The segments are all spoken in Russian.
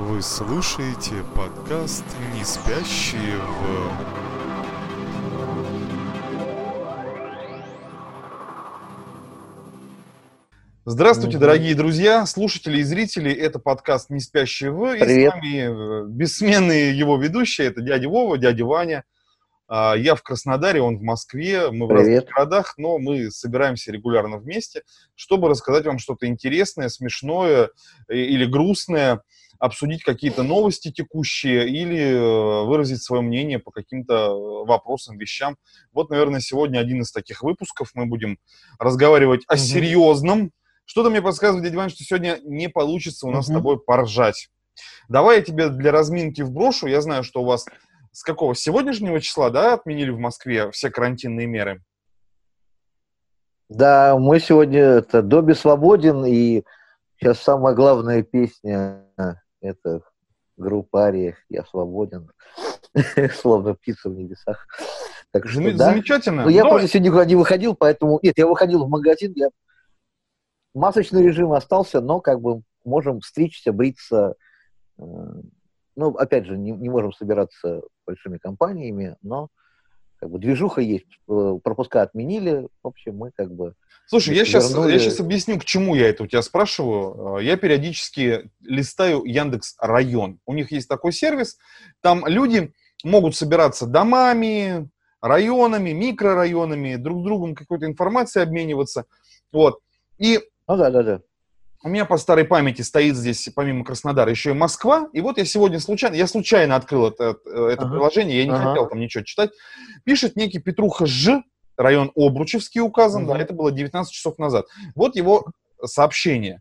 Вы слушаете подкаст «Не спящие в...» Здравствуйте, дорогие друзья, слушатели и зрители. Это подкаст «Не спящие в...» И Привет. с вами э, бессменные его ведущие. Это дядя Вова, дядя Ваня. А, Я в Краснодаре, он в Москве. Мы в разных Привет. городах, но мы собираемся регулярно вместе, чтобы рассказать вам что-то интересное, смешное э, или грустное, обсудить какие-то новости текущие или э, выразить свое мнение по каким-то э, вопросам, вещам. Вот, наверное, сегодня один из таких выпусков. Мы будем разговаривать о серьезном. Что-то мне подсказывает, дядя Вань, что сегодня не получится у нас с тобой поржать. Давай я тебе для разминки вброшу. Я знаю, что у вас с какого? С сегодняшнего числа, да, отменили в Москве все карантинные меры? Да, мы сегодня это Доби свободен, и сейчас самая главная песня это группа Ария «Я свободен», словно птица в небесах. Так что Зам- да. Замечательно. Ну, я Но- просто сегодня никуда не выходил, поэтому... Нет, я выходил в магазин, я... Масочный режим остался, но как бы можем стричься, бриться. э, Ну, опять же, не, не можем собираться большими компаниями, но как бы движуха есть, э, пропуска отменили, в общем, мы как бы... Слушай, я сейчас, вернули- я сейчас объясню, к чему я это у тебя спрашиваю. Э, Я периодически листаю Яндекс Район. У них есть такой сервис. Там люди могут собираться домами, районами, микрорайонами, друг с другом какой-то информацией обмениваться. Вот. И Ну да, да, да. У меня по старой памяти стоит здесь, помимо Краснодара, еще и Москва. И вот я сегодня случайно, я случайно открыл это, э, это Ага. приложение, я не Ага. хотел там ничего читать. Пишет некий Петруха Ж, район Обручевский указан, Мгм. да, это было 19 часов назад. Вот его сообщение.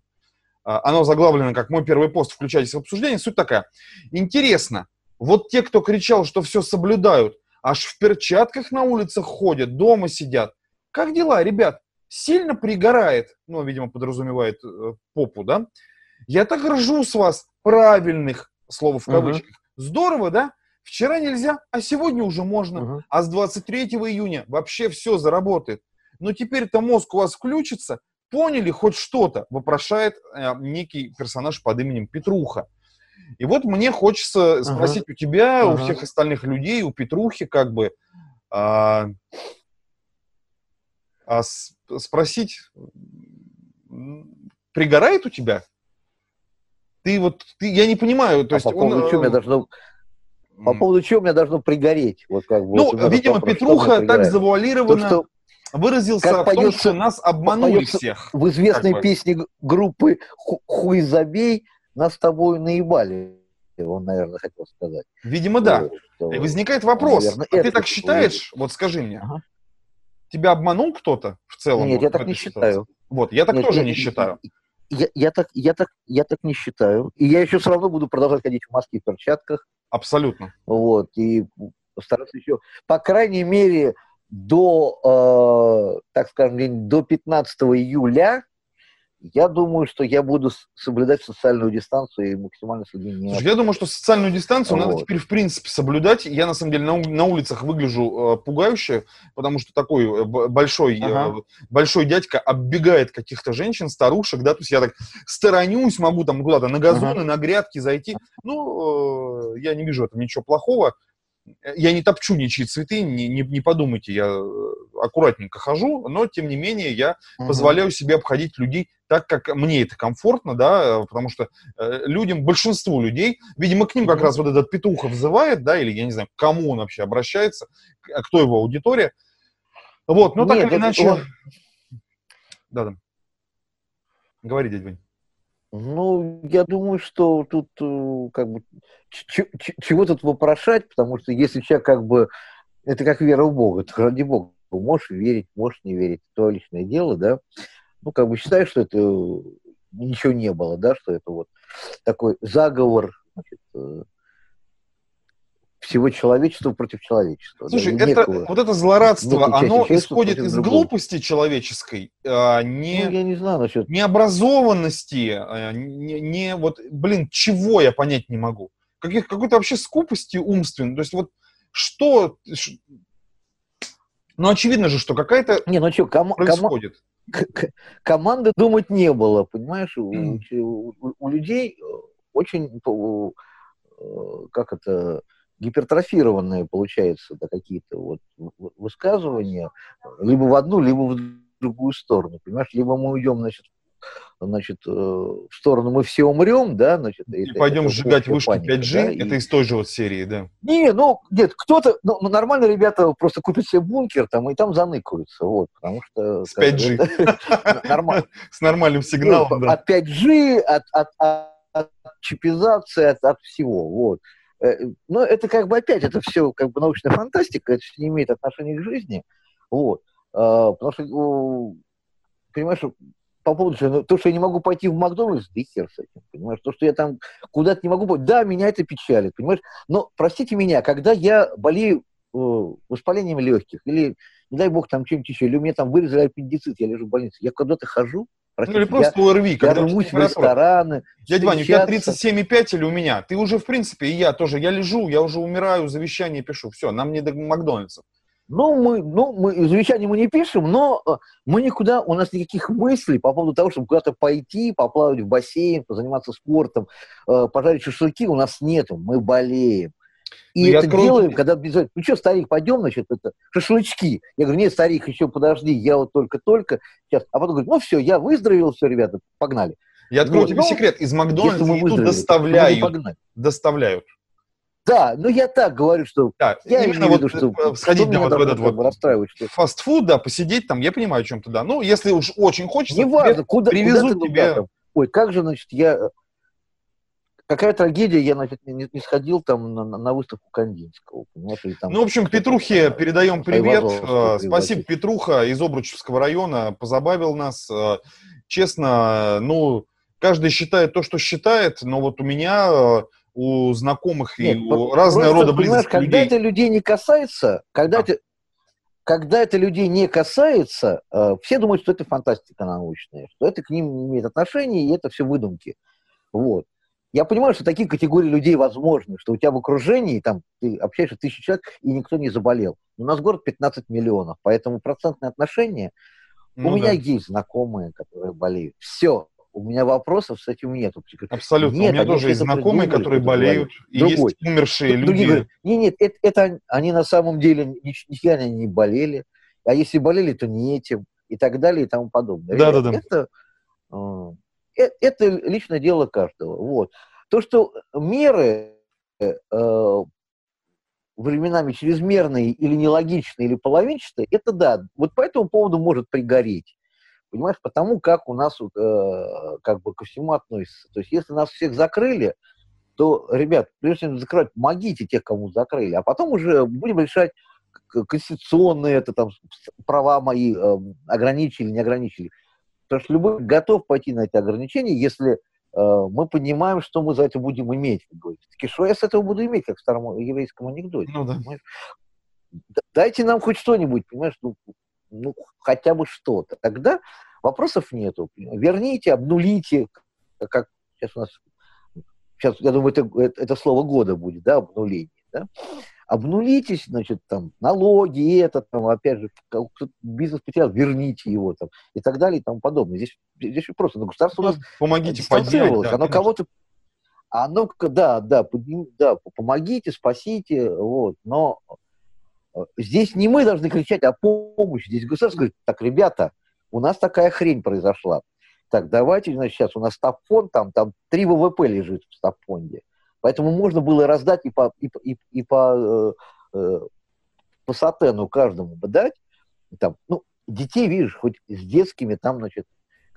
А, Оно заглавлено как «Мой первый пост, включайтесь в обсуждение». Суть такая. Интересно, вот те, кто кричал, что все соблюдают, аж в перчатках на улицах ходят, дома сидят. Как дела, ребят? Сильно пригорает, ну, видимо, подразумевает э, попу, да? Я так ржу с вас, правильных, слово в кавычках. Здорово, да? Вчера нельзя, а сегодня уже можно. Мгм. А с 23 июня вообще все заработает. Но теперь-то мозг у вас включится. Поняли хоть что-то? Вопрошает э, некий персонаж под именем Петруха. И вот мне хочется спросить у тебя, у Ага. всех остальных людей, у Петрухи, как бы, а, а с- спросить, пригорает у тебя? Ты вот, ты, я не понимаю, то А есть по поводу он, чего мне э, должно... По поводу чего мне должно пригореть? Вот как бы, ну, вот меня видимо, вопрос, Петруха так пригорает? То, завуалированно что выразился как в том, что нас обманули всех. в известной Как песне группы «Ху- «Хуй забей» нас с тобой наебали, он, наверное, хотел сказать. Видимо, да. Что- И возникает вопрос, наверное, а ты так считаешь? Вот скажи мне, Ага. Тебя обманул кто-то в целом? Нет, вот я так не ситуации? считаю. Вот, я так Нет, тоже я- не считаю. Я, я, так, я, так, я так не считаю. И я еще все равно буду продолжать ходить в маске и перчатках. Абсолютно. Вот, и постараться еще, по крайней мере, до, э, так скажем, до 15 июля, я думаю, что я буду соблюдать социальную дистанцию и максимально с людьми не Слушай, я думаю, что социальную дистанцию надо Вот. теперь в принципе соблюдать. Я на самом деле на, у- на улицах выгляжу э, пугающе, потому что такой э, большой, э, Ага. большой дядька оббегает каких-то женщин, старушек, да, то есть я так сторонюсь, могу там куда-то на газоны, на грядки зайти. Ну, э, я не вижу в этом ничего плохого. Я не топчу ничьи цветы, не, не, не подумайте, я э, аккуратненько хожу, но тем не менее я Мгм. позволяю себе обходить людей так, как мне это комфортно, да, э, потому что э, людям, большинству людей, видимо, к ним как Мгм. раз вот этот петух взывает, да, или я не знаю, к кому он вообще обращается, а кто его аудитория. Вот, ну так Нет, или это иначе... он- Да-да. Говори, дядь Вань. Ну, я думаю, что тут э, как бы чего тут вопрошать, потому что если человек как бы это как вера в Бога, то ради Бога можешь верить, можешь не верить, твое личное дело, да. Ну, как бы считаешь, что это ничего не было, да, что это вот такой заговор значит, э, всего человечества против человечества. да, Слушай, и это, некого. вот это злорадство, оно исходит из другого. глупости человеческой, а не... Ну, я не знаю насчет необразованности, э, не, не вот, блин, чего я понять не могу. Каких, какой-то вообще скупости умственной. То есть вот что... Ну, очевидно же, что какая-то Не, ну что, кома- кома- происходит. к- к- команды думать не было, понимаешь? У, Мгм. у- у- у людей э, очень, как это, гипертрофированные, получается, да, какие-то вот высказывания, либо в одну, либо в другую сторону, понимаешь? Либо мы уйдем, значит, значит, э, в сторону мы все умрем, да, значит. И это, пойдем это сжигать вышки паника, 5G, да, это и... из той же вот серии, да. Не, ну, нет, кто-то, ну, ну, нормально ребята просто купят себе бункер там и там заныкаются, вот, потому что... С 5G. Нормально. С нормальным сигналом, ну, да. От 5G, от, чипизации, от всего, вот. Э, но это как бы опять, это все как бы научная фантастика, это не имеет отношения к жизни, вот. А, потому что, понимаешь, по поводу, ну, то, что я не могу пойти в Макдональдс, да хер с этим, понимаешь, то, что я там куда-то не могу пойти, да, меня это печалит, понимаешь, но, простите меня, когда я болею э, воспалением легких, или, не дай бог, там чем-нибудь еще, или у меня там вырезали аппендицит, я лежу в больнице, я куда-то хожу, Простите, ну или просто я, ОРВИ. Я рвусь в рестораны. Дядя Ваня, у тебя 37,5 или у меня? Ты уже, в принципе, и я тоже, я лежу, я уже умираю, завещание пишу. Все, нам не до Макдональдса. Ну, мы, ну, мы завещание мы не пишем, но э, мы никуда, у нас никаких мыслей по поводу того, чтобы куда-то пойти, поплавать в бассейн, позаниматься спортом, э, пожарить шашлыки у нас нету, мы болеем. И ну, это открою... делаем, когда обязательно, ну что, старик, пойдем, значит, это шашлычки. Я говорю, нет, старик, еще подожди, я вот только-только сейчас. А потом говорит, ну все, я выздоровел, все, ребята, погнали. Я открою вот, тебе ну, секрет, из Макдональдса еду доставляют. Доставляют. Да, ну я так говорю, что да, я именно вот виду, что э, сходить да, вот в этот вот расстраивать, что... фастфуд, да, посидеть там, я понимаю, о чем то да. Ну, если уж очень хочется, Неважно, куда, привезут куда тебе... Туда, Ой, как же, значит, я... Какая трагедия, я, значит, не, не сходил там на, на выставку Кандинского, или там... Ну, в общем, Петрухе передаем привет. Э, спасибо, Петруха из Обручевского района, позабавил нас. Э, честно, ну, каждый считает то, что считает, но вот у меня у знакомых Нет, и у разного рода близких когда людей. Когда это людей не касается, когда, а. это, когда это людей не касается, э, все думают, что это фантастика научная, что это к ним не имеет отношения, и это все выдумки. Вот. Я понимаю, что такие категории людей возможны, что у тебя в окружении, там, ты общаешься с тысячей человек, и никто не заболел. У нас город 15 миллионов, поэтому процентное отношение... Ну, у да. меня есть знакомые, которые болеют. Все у меня вопросов с этим нету. Абсолютно. Нет, у меня тоже есть знакомые, придумали, которые болеют, и Другой. есть умершие люди. Другие говорят, нет, нет, это, это они на самом деле нифига не болели, а если болели, то не этим, и так далее, и тому подобное. Да, да, да. Это, э, это личное дело каждого. Вот. То, что меры э, временами чрезмерные или нелогичные, или половинчатые, это да. Вот по этому поводу может пригореть. Понимаешь, потому как у нас э, как бы ко всему относится. То есть если нас всех закрыли, то, ребят, прежде чем закрывать, помогите тех, кому закрыли, а потом уже будем решать конституционные это там права мои э, ограничили, не ограничили. Потому что любой готов пойти на эти ограничения, если э, мы понимаем, что мы за это будем иметь, говорится. Что я с этого буду иметь, как в старом еврейском анекдоте. Ну, да. Дайте нам хоть что-нибудь, понимаешь, ну, ну, хотя бы что-то. Тогда вопросов нету. Верните, обнулите, как сейчас у нас, сейчас, я думаю, это, это, это слово года будет, да, обнуление, да? Обнулитесь, значит, там, налоги, это, там, опять же, бизнес потерял, верните его, там, и так далее, и тому подобное. Здесь, здесь просто, ну, государство у нас Помогите поднять, да, оно кого-то оно, да, да, подним, да, помогите, спасите, вот, но Здесь не мы должны кричать о помощи, здесь государство говорит, так, ребята, у нас такая хрень произошла. Так, давайте, значит, сейчас у нас стабфонд, там, там 3 ВВП лежит в стабфонде. Поэтому можно было раздать и по, и, и, и по, э, э, по сатену каждому бы дать. Там, ну, детей, видишь, хоть с детскими там, значит,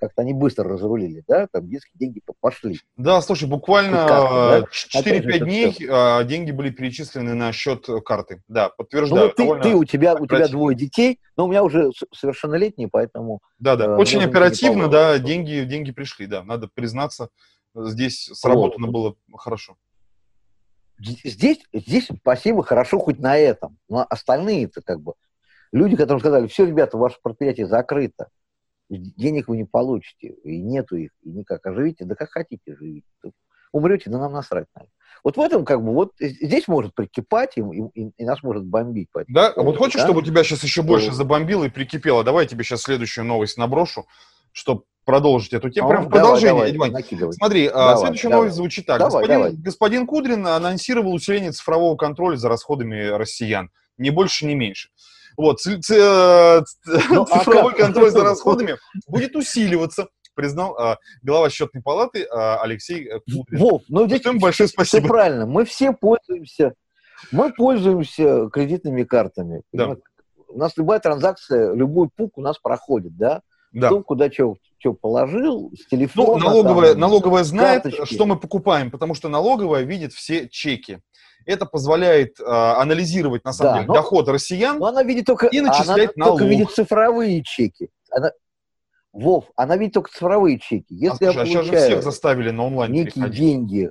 как-то они быстро разрулили, да, там детские деньги пошли. Да, слушай, буквально да? 4-5 дней а, деньги были перечислены на счет карты. Да, подтверждаю. Ну, ты, ты, у тебя, у тебя двое детей, но у меня уже совершеннолетние, поэтому... Да, да, э, очень оперативно, да, деньги, деньги пришли, да, надо признаться, здесь сработано вот. было хорошо. Здесь, здесь спасибо, хорошо хоть на этом, но остальные-то как бы люди, которые сказали, все, ребята, ваше предприятие закрыто, денег вы не получите, и нету их, и никак. А живите, да как хотите живите. Умрете, да нам насрать на Вот в этом как бы, вот здесь может прикипать, и, и, и нас может бомбить. Да, а вот хочешь, да? чтобы тебя сейчас еще больше забомбило и прикипело? Давай я тебе сейчас следующую новость наброшу, чтобы продолжить эту тему. Прям в продолжение, давай, давай, Смотри, а, давай, следующая давай. новость звучит так. Давай, господин, давай. господин Кудрин анонсировал усиление цифрового контроля за расходами россиян. Ни больше, ни меньше. Вот, ц- ц- ну, а цифровой а контроль за расходами будет усиливаться признал а, глава счетной палаты а, Алексей э, Кудрин. Вов, ну здесь Всем большое спасибо. Все правильно, мы все пользуемся, мы пользуемся кредитными картами. Да. У нас любая транзакция, любой пук у нас проходит, да? Да. Кто куда что положил, с телефона. Ну, налоговая, там, налоговая знает, карточки. что мы покупаем, потому что налоговая видит все чеки. Это позволяет э, анализировать, на самом да, деле, но, доход россиян но она видит только, и начислять она налог. только видит цифровые чеки. Она, Вов, она видит только цифровые чеки. Если а, слушай, я а сейчас же всех заставили на онлайн некие переходить. деньги.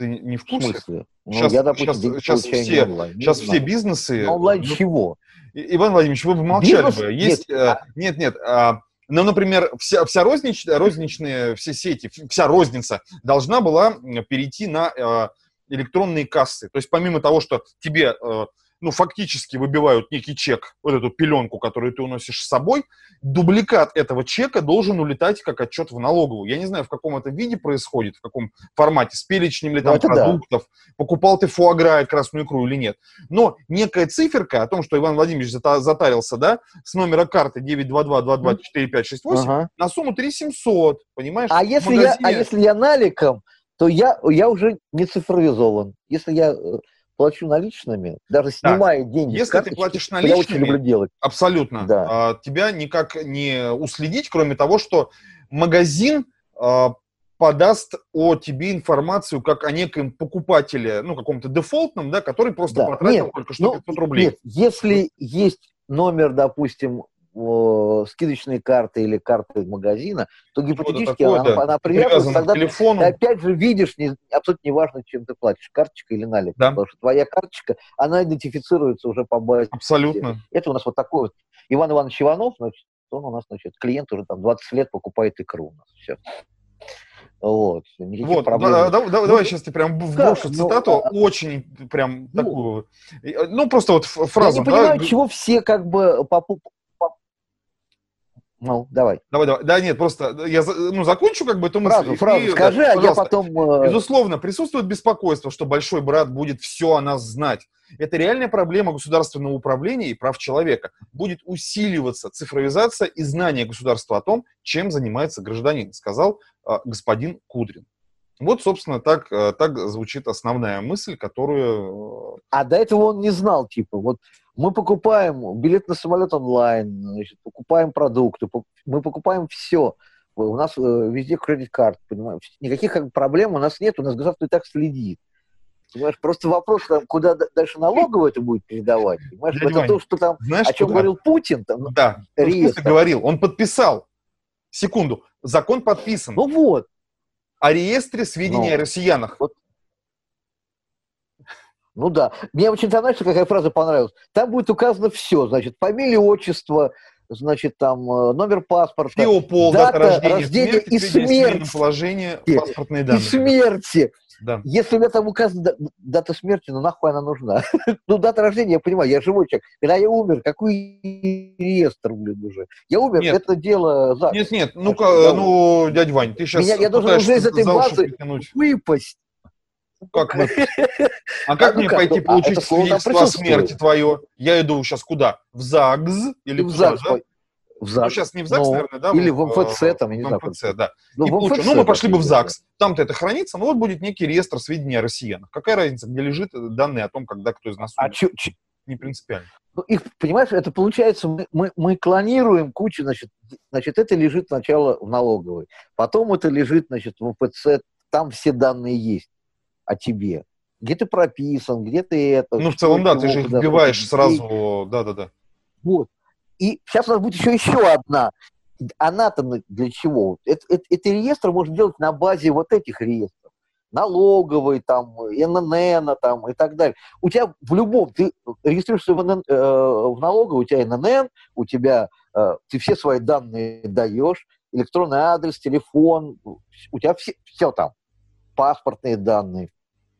Ты не в курсе? В смысле? Ну, сейчас, я, допустим, сейчас, сейчас все, онлайн. сейчас все бизнесы... На онлайн ну, чего? Иван Владимирович, вы бы молчали Бизнес? бы. Есть, нет, э, нет, нет а, ну, например, вся, вся рознич, розничные, все сети, вся розница должна была перейти на э, электронные кассы. То есть помимо того, что тебе э, ну, фактически выбивают некий чек, вот эту пеленку, которую ты уносишь с собой, дубликат этого чека должен улетать как отчет в налоговую. Я не знаю, в каком это виде происходит, в каком формате, с перечнем ли там ну, продуктов, да. покупал ты фуагра и красную икру или нет. Но некая циферка о том, что Иван Владимирович затарился, да, с номера карты 922-22-4568 ага. на сумму 3700, понимаешь? А если, я, а если я наликом, то я, я уже не цифровизован. Если я э, плачу наличными, даже снимая да. деньги. Если карточки, ты платишь наличными, я очень люблю делать. абсолютно, да. а, тебя никак не уследить, кроме того, что магазин а, подаст о тебе информацию как о неком покупателе, ну, каком-то дефолтном, да, который просто да. потратил нет, только что 500 ну, рублей. Нет, если есть номер, допустим, скидочные карты или карты магазина, то гипотетически такое, она, да. она привязана, тогда телефону. ты опять же видишь, не, абсолютно неважно, чем ты платишь, карточка или налик, да. потому что твоя карточка, она идентифицируется уже по базе. Абсолютно. Это у нас вот такой вот Иван Иванович Иванов, значит, он у нас, значит, клиент уже там 20 лет покупает икру у нас, все. Вот, вот проблем. Да, да, да, ну, давай сейчас ты прям вброшу да, цитату, ну, очень прям ну, такую, ну просто вот фразу. Я не понимаю, да? чего все как бы по, ну, давай. Давай, давай. Да, нет, просто я ну, закончу как бы эту мысль. Фразу, фразу и, скажи, да, а я потом... Э, Безусловно, присутствует беспокойство, что большой брат будет все о нас знать. Это реальная проблема государственного управления и прав человека. Будет усиливаться цифровизация и знание государства о том, чем занимается гражданин, сказал э, господин Кудрин. Вот, собственно, так, э, так звучит основная мысль, которую... Э, а до этого он не знал, типа, вот мы покупаем билет на самолет онлайн, значит, покупаем продукты, мы покупаем все. У нас э, везде кредит-карт, понимаешь? Никаких как, проблем у нас нет, у нас государство и так следит. Понимаешь, просто вопрос, там, куда дальше налоговое это будет передавать. Понимаешь, Дядя это то, что там, знаешь, о чем куда? говорил Путин. Там, да, реестр. говорил, он подписал. Секунду, закон подписан. Ну вот. О реестре сведений ну, о россиянах. Вот, ну да. Мне очень знаешь, какая фраза понравилась? Там будет указано все, значит, фамилия, отчество, значит, там э, номер паспорта, Биопол, дата, рождения, рождения смерти, и смерти. Положение, паспортные данные. И смерти. Да. Если у меня там указана дата смерти, ну нахуй она нужна? ну, дата рождения, я понимаю, я живой человек. Когда я умер, какой реестр, блин, уже? Я умер, нет. это дело ЗАГС. Нет, нет, ну-ка, ну, дядь Вань, ты сейчас Меня, Я должен уже из этой базы выпасть. Как мы? А как ну, мне пойти ну, получить а свидетельство о смерти твое? Я иду сейчас куда? В ЗАГС или в ЗАГС? В ЗАГС. Ну, сейчас не в ЗАГС, ну, наверное, да? Или в МФЦ, там, я не знаю. В МФЦ, да. Ну, в МФЦ, ну, мы пошли бы в ЗАГС. Там-то это хранится, но вот будет некий реестр сведений о россиянах. Какая разница, где лежит данные о том, когда кто из нас А чё, чё? Не принципиально. Ну, их, понимаешь, это получается, мы, мы, мы клонируем кучу, значит, значит, это лежит сначала в налоговой, потом это лежит, значит, в МФЦ, там все данные есть о тебе. Где ты прописан, где ты это. Ну, в целом, да, ты же их вбиваешь сразу, да-да-да. Вот. И сейчас у нас будет еще еще одна. Она-то для чего? Это, это, это реестр можно делать на базе вот этих реестров. Налоговый, там, ННН, там, и так далее. У тебя в любом, ты регистрируешься в, НН, э, в налоговой, у тебя ННН, у тебя, э, ты все свои данные даешь, электронный адрес, телефон, у тебя все, все там, паспортные данные,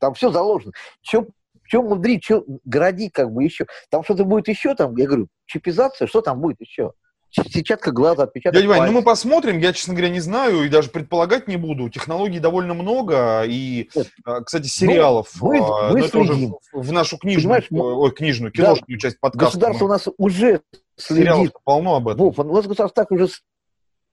там все заложено. Чем, чем мудрить, что гради как бы еще. Там что-то будет еще, там, я говорю, чипизация, что там будет еще? сетчатка глаза, отпечаток Дядя Вань, ну мы посмотрим, я, честно говоря, не знаю и даже предполагать не буду. Технологий довольно много, и, Нет. а, кстати, сериалов, мы- а, мы уже следим. в нашу книжную, Понимаешь, мы- ой, книжную, Да. киношную часть подкаста. Государство у мы- нас уже Сериалов следит. полно об этом. Вов, у нас государство так уже...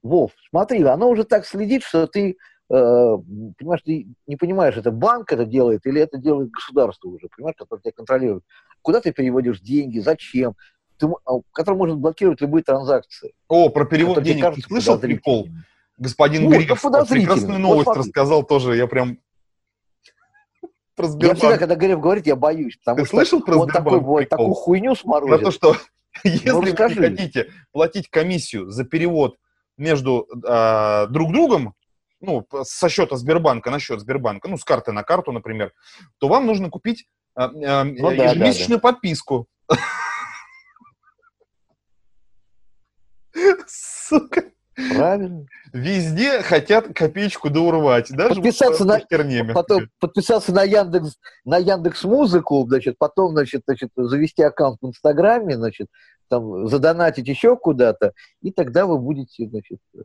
Вов, смотри, оно уже так следит, что ты, э, понимаешь, ты не понимаешь, это банк это делает или это делает государство уже, понимаешь, которое тебя контролирует. Куда ты переводишь деньги, зачем? Ты, а, который может блокировать любые транзакции. О, про перевод денег ты кажутся слышал прикол? Господин Вот, ну, подозрительно. прекрасную Вот новость смотри. рассказал тоже, я прям про Я всегда, когда Греф говорит, я боюсь, потому Ты что слышал про он такой прикол? такую хуйню Про сморозит. то, что если вы не хотите платить комиссию за перевод между а, друг другом, ну, со счета Сбербанка на счет Сбербанка, ну, с карты на карту, например, то вам нужно купить а, а, да, да, ежемесячную подписку. Сука. Правильно. Везде хотят копеечку доурвать. Даже Подписаться вот на- мягко Потом подписаться на Яндекс, на Яндекс Музыку, значит, потом, значит, значит, завести аккаунт в Инстаграме, значит, там, задонатить еще куда-то, и тогда вы будете, значит, э,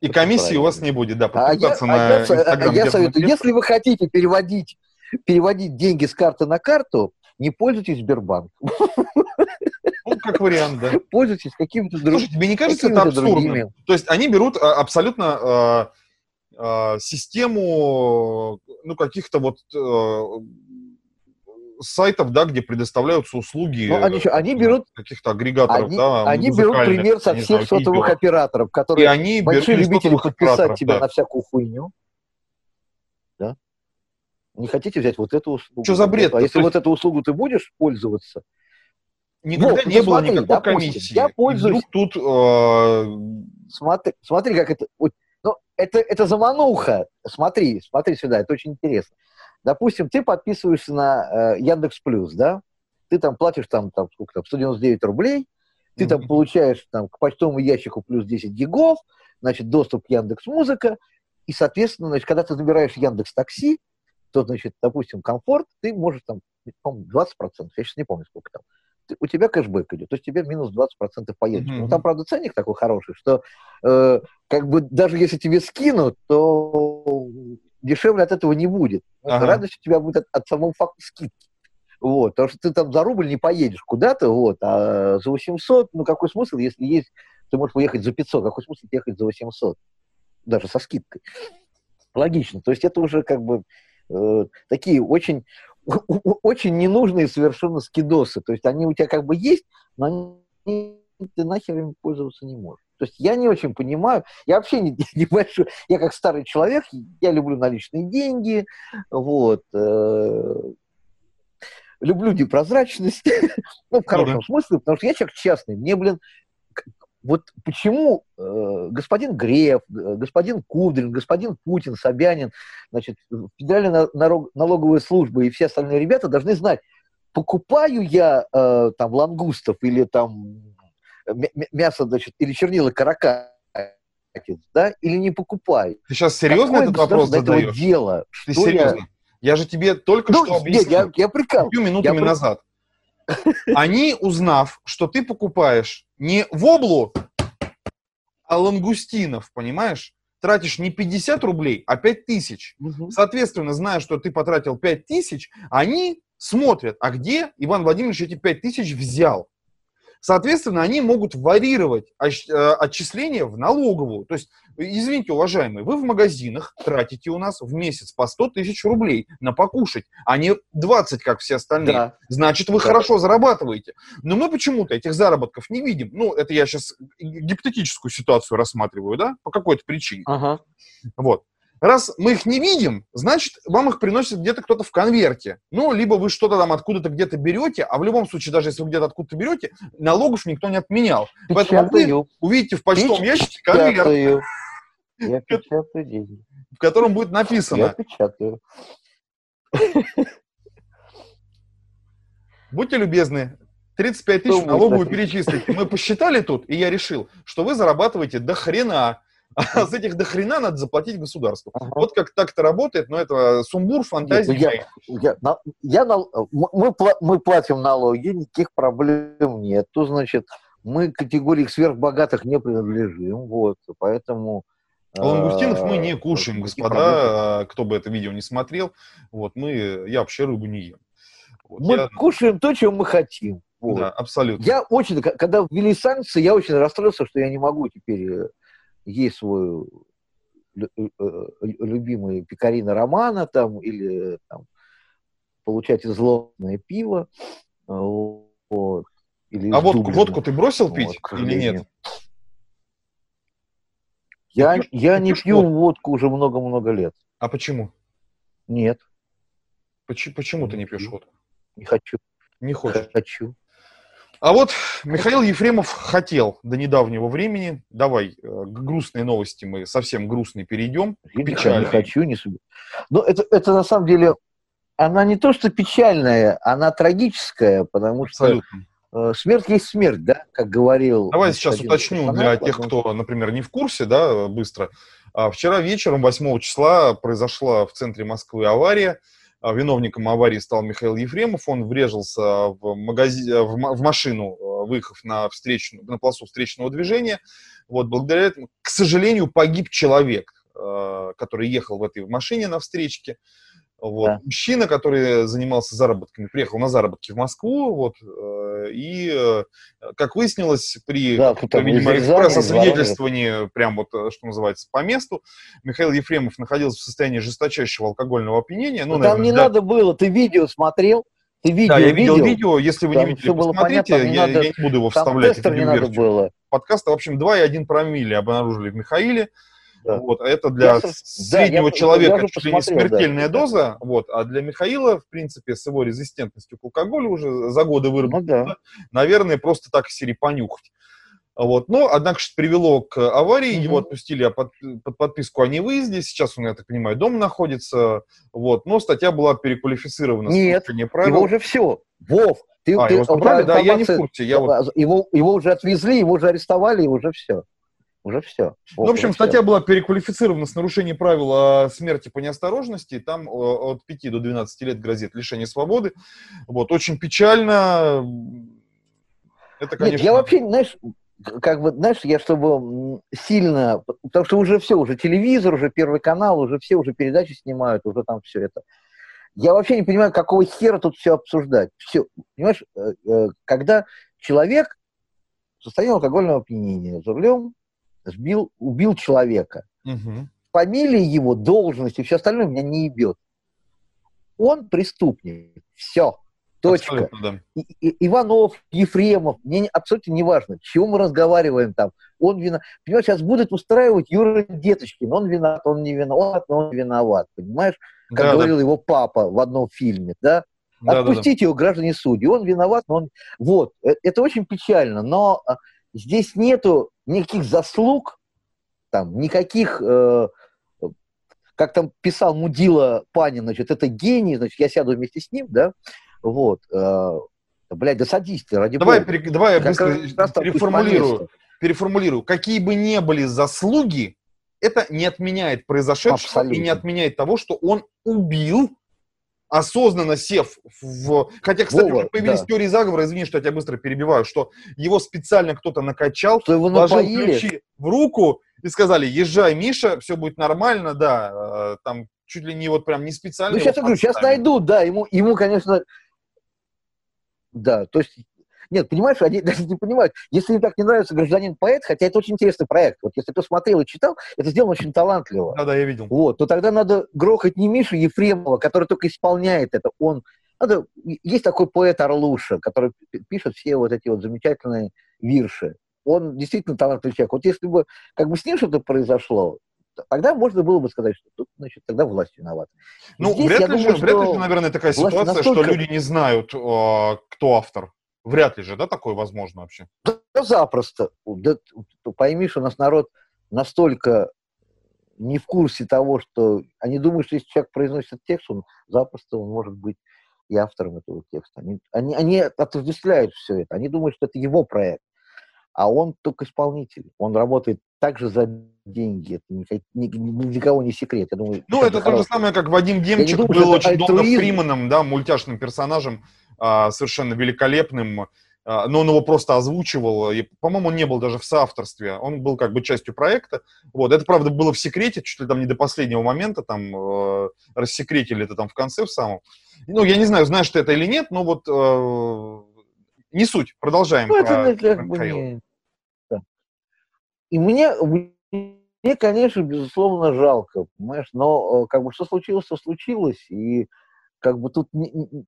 И комиссии у вас не будет, да, а я, подписаться а на я со- а я Германа советую, Грефа. если вы хотите переводить, переводить деньги с карты на карту, не пользуйтесь Сбербанком, Ну, как вариант, да. пользуйтесь какими-то друг- Слушай, тебе не кажется это другими. То есть они берут а, абсолютно а, а, систему, ну, каких-то вот а, сайтов, да, где предоставляются услуги Ну, они что, они э, берут- каких-то агрегаторов, Они, да, они берут пример со всех знаю, сотовых операторов, И которые они большие берут любители подписать тебя да. на всякую хуйню. Да? Не хотите взять вот эту услугу? Чё за бред-то? А если То вот эту услугу ты будешь пользоваться, Никогда Вов, не ну было смотри, никакой допустим, комиссии. я И пользуюсь- вдруг тут а, смотри, смотри как это... вот, Ну, это, это замануха. Смотри, смотри сюда, это очень интересно. Допустим, ты подписываешься на э, Яндекс Плюс, да? Ты там платишь там, там сколько там, 199 рублей, ты там Мгм. получаешь там к почтовому ящику плюс 10 гигов, значит, доступ к Яндекс Музыка, и, соответственно, значит, когда ты набираешь Яндекс Такси, то, значит, допустим, комфорт, ты можешь там, по-моему, 20%, я сейчас не помню, сколько там, у тебя кэшбэк идет, то есть тебе минус 20% поедешь. Мгм. Ну, там, правда, ценник такой хороший, что э, как бы даже если тебе скинут, то дешевле от этого не будет. Ага. Радость у тебя будет от, от самого факта скидки. Вот, потому что ты там за рубль не поедешь куда-то, вот, а за 800, ну какой смысл, если есть, ты можешь уехать за 500, какой смысл ехать за 800, даже со скидкой. Логично, то есть это уже как бы э, такие очень, очень ненужные совершенно скидосы, то есть они у тебя как бы есть, но они, ты нахер им пользоваться не можешь. То есть я не очень понимаю, я вообще не, не большой, я как старый человек, я люблю наличные деньги, вот, э, люблю непрозрачность, ну, в хорошем смысле, потому что я человек частный, мне, блин, вот почему э, господин Греф, господин Кудрин, господин Путин, Собянин, значит, Федеральная налоговая служба и все остальные ребята должны знать, покупаю я э, там лангустов или там мя- мя- мясо, значит, или чернила каракатиц, да, или не покупаю. Ты сейчас серьезно Какое этот вопрос до этого задаешь? дело? Ты Что я- серьезно? Я... же тебе только Ну, что нет, объяснил. я, я прикал. минутами Я про- назад. Они, узнав, что ты покупаешь не воблу, а лангустинов, понимаешь? Тратишь не 50 рублей, а 5 тысяч. Соответственно, зная, что ты потратил 5 тысяч, они смотрят, а где Иван Владимирович эти 5 тысяч взял. Соответственно, они могут варьировать э, отчисления в налоговую. То есть, извините, уважаемые, вы в магазинах тратите у нас в месяц по 100 тысяч рублей на покушать, а не 20, как все остальные. Да. Значит, вы Да. хорошо зарабатываете. Но мы почему-то этих заработков не видим. Ну, это я сейчас гипотетическую ситуацию рассматриваю, да, по какой-то причине. Ага. Вот. Раз мы их не видим, значит, вам их приносит где-то кто-то в конверте. Ну, либо вы что-то там откуда-то где-то берете, а в любом случае, даже если вы где-то откуда-то берете, налогов никто не отменял. Поэтому вы Печатаю. увидите в почтовом ящике конверт, Печатаю. Я печатаю деньги. в котором будет Я написано, печатаю. будьте любезны, 35 тысяч налоговую перечислить. Мы посчитали тут, и я решил, что вы зарабатываете до хрена. А с этих до хрена надо заплатить государству. Ага. Вот как так это работает, но это сумбур, фантазии. Нет, ну. Я, на- я нал- мы, мы пла- мы платим налоги, никаких проблем нету, значит, мы к категории сверхбогатых не принадлежим, вот, поэтому... Лангустинов мы не кушаем, господа, кто бы это видео не смотрел. Вот, мы, я вообще рыбу не ем. Вот, мы я... кушаем то, чем мы хотим. Вот. Да, абсолютно. Я очень, когда ввели санкции, я очень расстроился, что я не могу теперь э, есть свой э, э, любимый пекарина романа там или там, получать изломное пиво. Вот, или а водку, водку ты бросил пить вот, или нет? Я, пьешь, я не пью водку? водку уже много-много лет. А почему? Нет. Почему, почему ты не пьешь водку? Не хочу. Не хочешь? Хочу. А вот Михаил Ефремов хотел до недавнего времени. Давай э, к грустной новости мы совсем грустные перейдем. Я не хочу, не себе. Но это, это на самом деле, она не то что печальная, она трагическая, потому Абсолютно. что э, смерть есть смерть, да, как говорил. Давай сейчас уточню для тех, кто, например, не в курсе, да, быстро. А вчера вечером, 8 числа, произошла в центре Москвы авария. А, виновником аварии стал Михаил Ефремов. Он врежался в, магази... в машину, а, выехав на, встречную, на полосу встречного движения. Вот, благодаря этому, к сожалению, погиб человек, а, который ехал в этой машине на встречке. Вот. Да. Мужчина, который занимался заработками, приехал на заработки в Москву, вот, э, и, э, как выяснилось, при, да, видимо, экспресс-освидетельствовании, прям вот, э, что называется, по месту, Михаил Ефремов находился в состоянии жесточайшего алкогольного опьянения. Ну, Там наверное, не да. надо было, ты видео смотрел? Ты видео да, я видел, видел видео, если вы Там не видели, посмотрите, понятно, я, надо... я не буду его вставлять. Там не было. Подкаста, в общем, 2,1 промилле обнаружили в Михаиле. Да. Вот, а это для я, среднего да, человека я чуть ли не смертельная да, доза, да. вот, а для Михаила, в принципе, с его резистентностью к алкоголю уже за годы выработано, ну, да. наверное, просто так сири понюхать. Вот. Но, однако, что привело к аварии, mm-hmm. его отпустили под, под подписку о невыезде, сейчас он, я так понимаю, дома находится, вот, но статья была переквалифицирована. Нет, его уже все, Вов, ты, а, ты, его забрали? Да, я не в курсе. Я вот... его, его уже отвезли, его уже арестовали, и уже все уже все. Ну, в общем, статья была переквалифицирована с нарушением правил о смерти по неосторожности. Там от 5 до 12 лет грозит лишение свободы. Вот, очень печально. Это, конечно... Нет, я вообще, знаешь, как бы, знаешь, я чтобы сильно, потому что уже все, уже телевизор, уже Первый канал, уже все, уже передачи снимают, уже там все это. Я вообще не понимаю, какого хера тут все обсуждать. Все, понимаешь, э, э, когда человек в состоянии алкогольного опьянения за рулем сбил, убил человека. Угу. Фамилия его, должность и все остальное меня не ебет. Он преступник. Все. Точка. Да. И, и, Иванов, Ефремов, мне абсолютно не важно, чего мы разговариваем там. Он виноват. Понимаешь, сейчас будет устраивать Юра Деточкин. Он виноват, он не виноват, но он виноват. Понимаешь? Как да, говорил да. его папа в одном фильме, да? да Отпустите да, да. его, граждане судьи. Он виноват, но он... Вот. Э, это очень печально. Но а, здесь нету никаких заслуг, там, никаких, э, как там писал Мудила Панин, значит, это гений, значит, я сяду вместе с ним, да, вот, э, блядь, да садись ты, ради давай, бога. Пере, давай я быстро переформулирую, переформулирую. Какие бы ни были заслуги, это не отменяет произошедшего Абсолютно. и не отменяет того, что он убил осознанно сев в... Хотя, кстати, Вова, уже появились да. теории заговора, извини, что я тебя быстро перебиваю, что его специально кто-то накачал, что его положил ключи в руку и сказали, езжай, Миша, все будет нормально, да, э, там чуть ли не вот прям не специально. Ну, сейчас я говорю, сейчас найдут, да, ему, ему, конечно, да, то есть нет, понимаешь, они даже не понимают. Если им так не нравится гражданин-поэт, хотя это очень интересный проект. Вот если ты смотрел и читал, это сделано очень талантливо. Да, да, я видел. Вот, то тогда надо грохать не Мишу Ефремова, который только исполняет это. Он надо, есть такой поэт Орлуша, который пишет все вот эти вот замечательные вирши. Он действительно талантливый человек. Вот если бы как бы с ним что-то произошло, тогда можно было бы сказать, что тут, значит, тогда власть виновата. Ну, Здесь, вряд, ли думаю, же, вряд ли наверное, такая ситуация, настолько... что люди не знают, кто автор. Вряд ли же, да, такое возможно вообще? Да, запросто. Да, пойми, что у нас народ настолько не в курсе того, что они думают, что если человек произносит текст, он запросто он может быть и автором этого текста. Они, они, они отождествляют все это. Они думают, что это его проект. А он только исполнитель. Он работает также за деньги. Это ни, ни, ни для кого не секрет. Я думаю, ну, это то же самое, как Вадим Демчик думаю, был очень долго Фриманом, да, мультяшным персонажем, совершенно великолепным. а, но он его просто озвучивал, и, по-моему, он не был даже в соавторстве, он был как бы частью проекта, вот, это, правда, было в секрете, чуть ли там не до последнего момента, там, э, рассекретили это там в конце в самом, ну, я не знаю, знаешь ты это или нет, но вот э, не суть, продолжаем. Ну, это, это как бы не... да. И мне, мне, конечно, безусловно, жалко, понимаешь, но э, как бы что случилось, то случилось, и как бы тут не, не,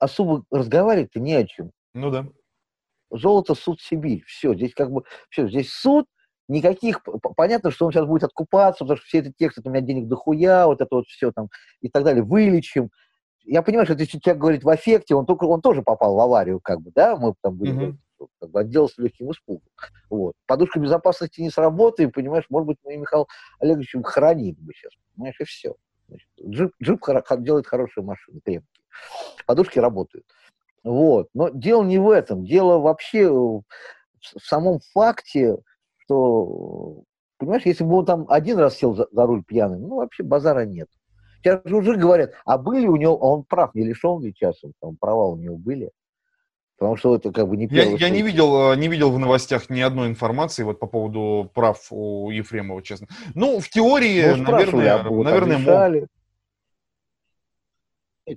особо разговаривать-то не о чем. Ну да. Золото, суд, Сибирь. Все, здесь как бы, все, здесь суд, никаких, понятно, что он сейчас будет откупаться, потому что все эти тексты, у меня денег дохуя, вот это вот все там и так далее, вылечим. Я понимаю, что если человек говорит в аффекте, он, только, он тоже попал в аварию, как бы, да, мы там были, mm-hmm. как бы, отделался легким испугом. Вот. Подушка безопасности не сработает, понимаешь, может быть, мы Михаил Олегович хранит бы сейчас, понимаешь, и все. Значит, джип, джип делает хорошие машины, крепкие. Подушки работают. Вот. Но дело не в этом. Дело вообще в самом факте, что, понимаешь, если бы он там один раз сел за, за руль пьяный, ну, вообще базара нет. Сейчас же уже говорят, а были у него, он прав, не лишен ли часом, там права у него были. Потому что это как бы не первый Я, я не, видел, не видел в новостях ни одной информации вот по поводу прав у Ефремова, честно. Ну, в теории, ну, наверное, а наверное, мог...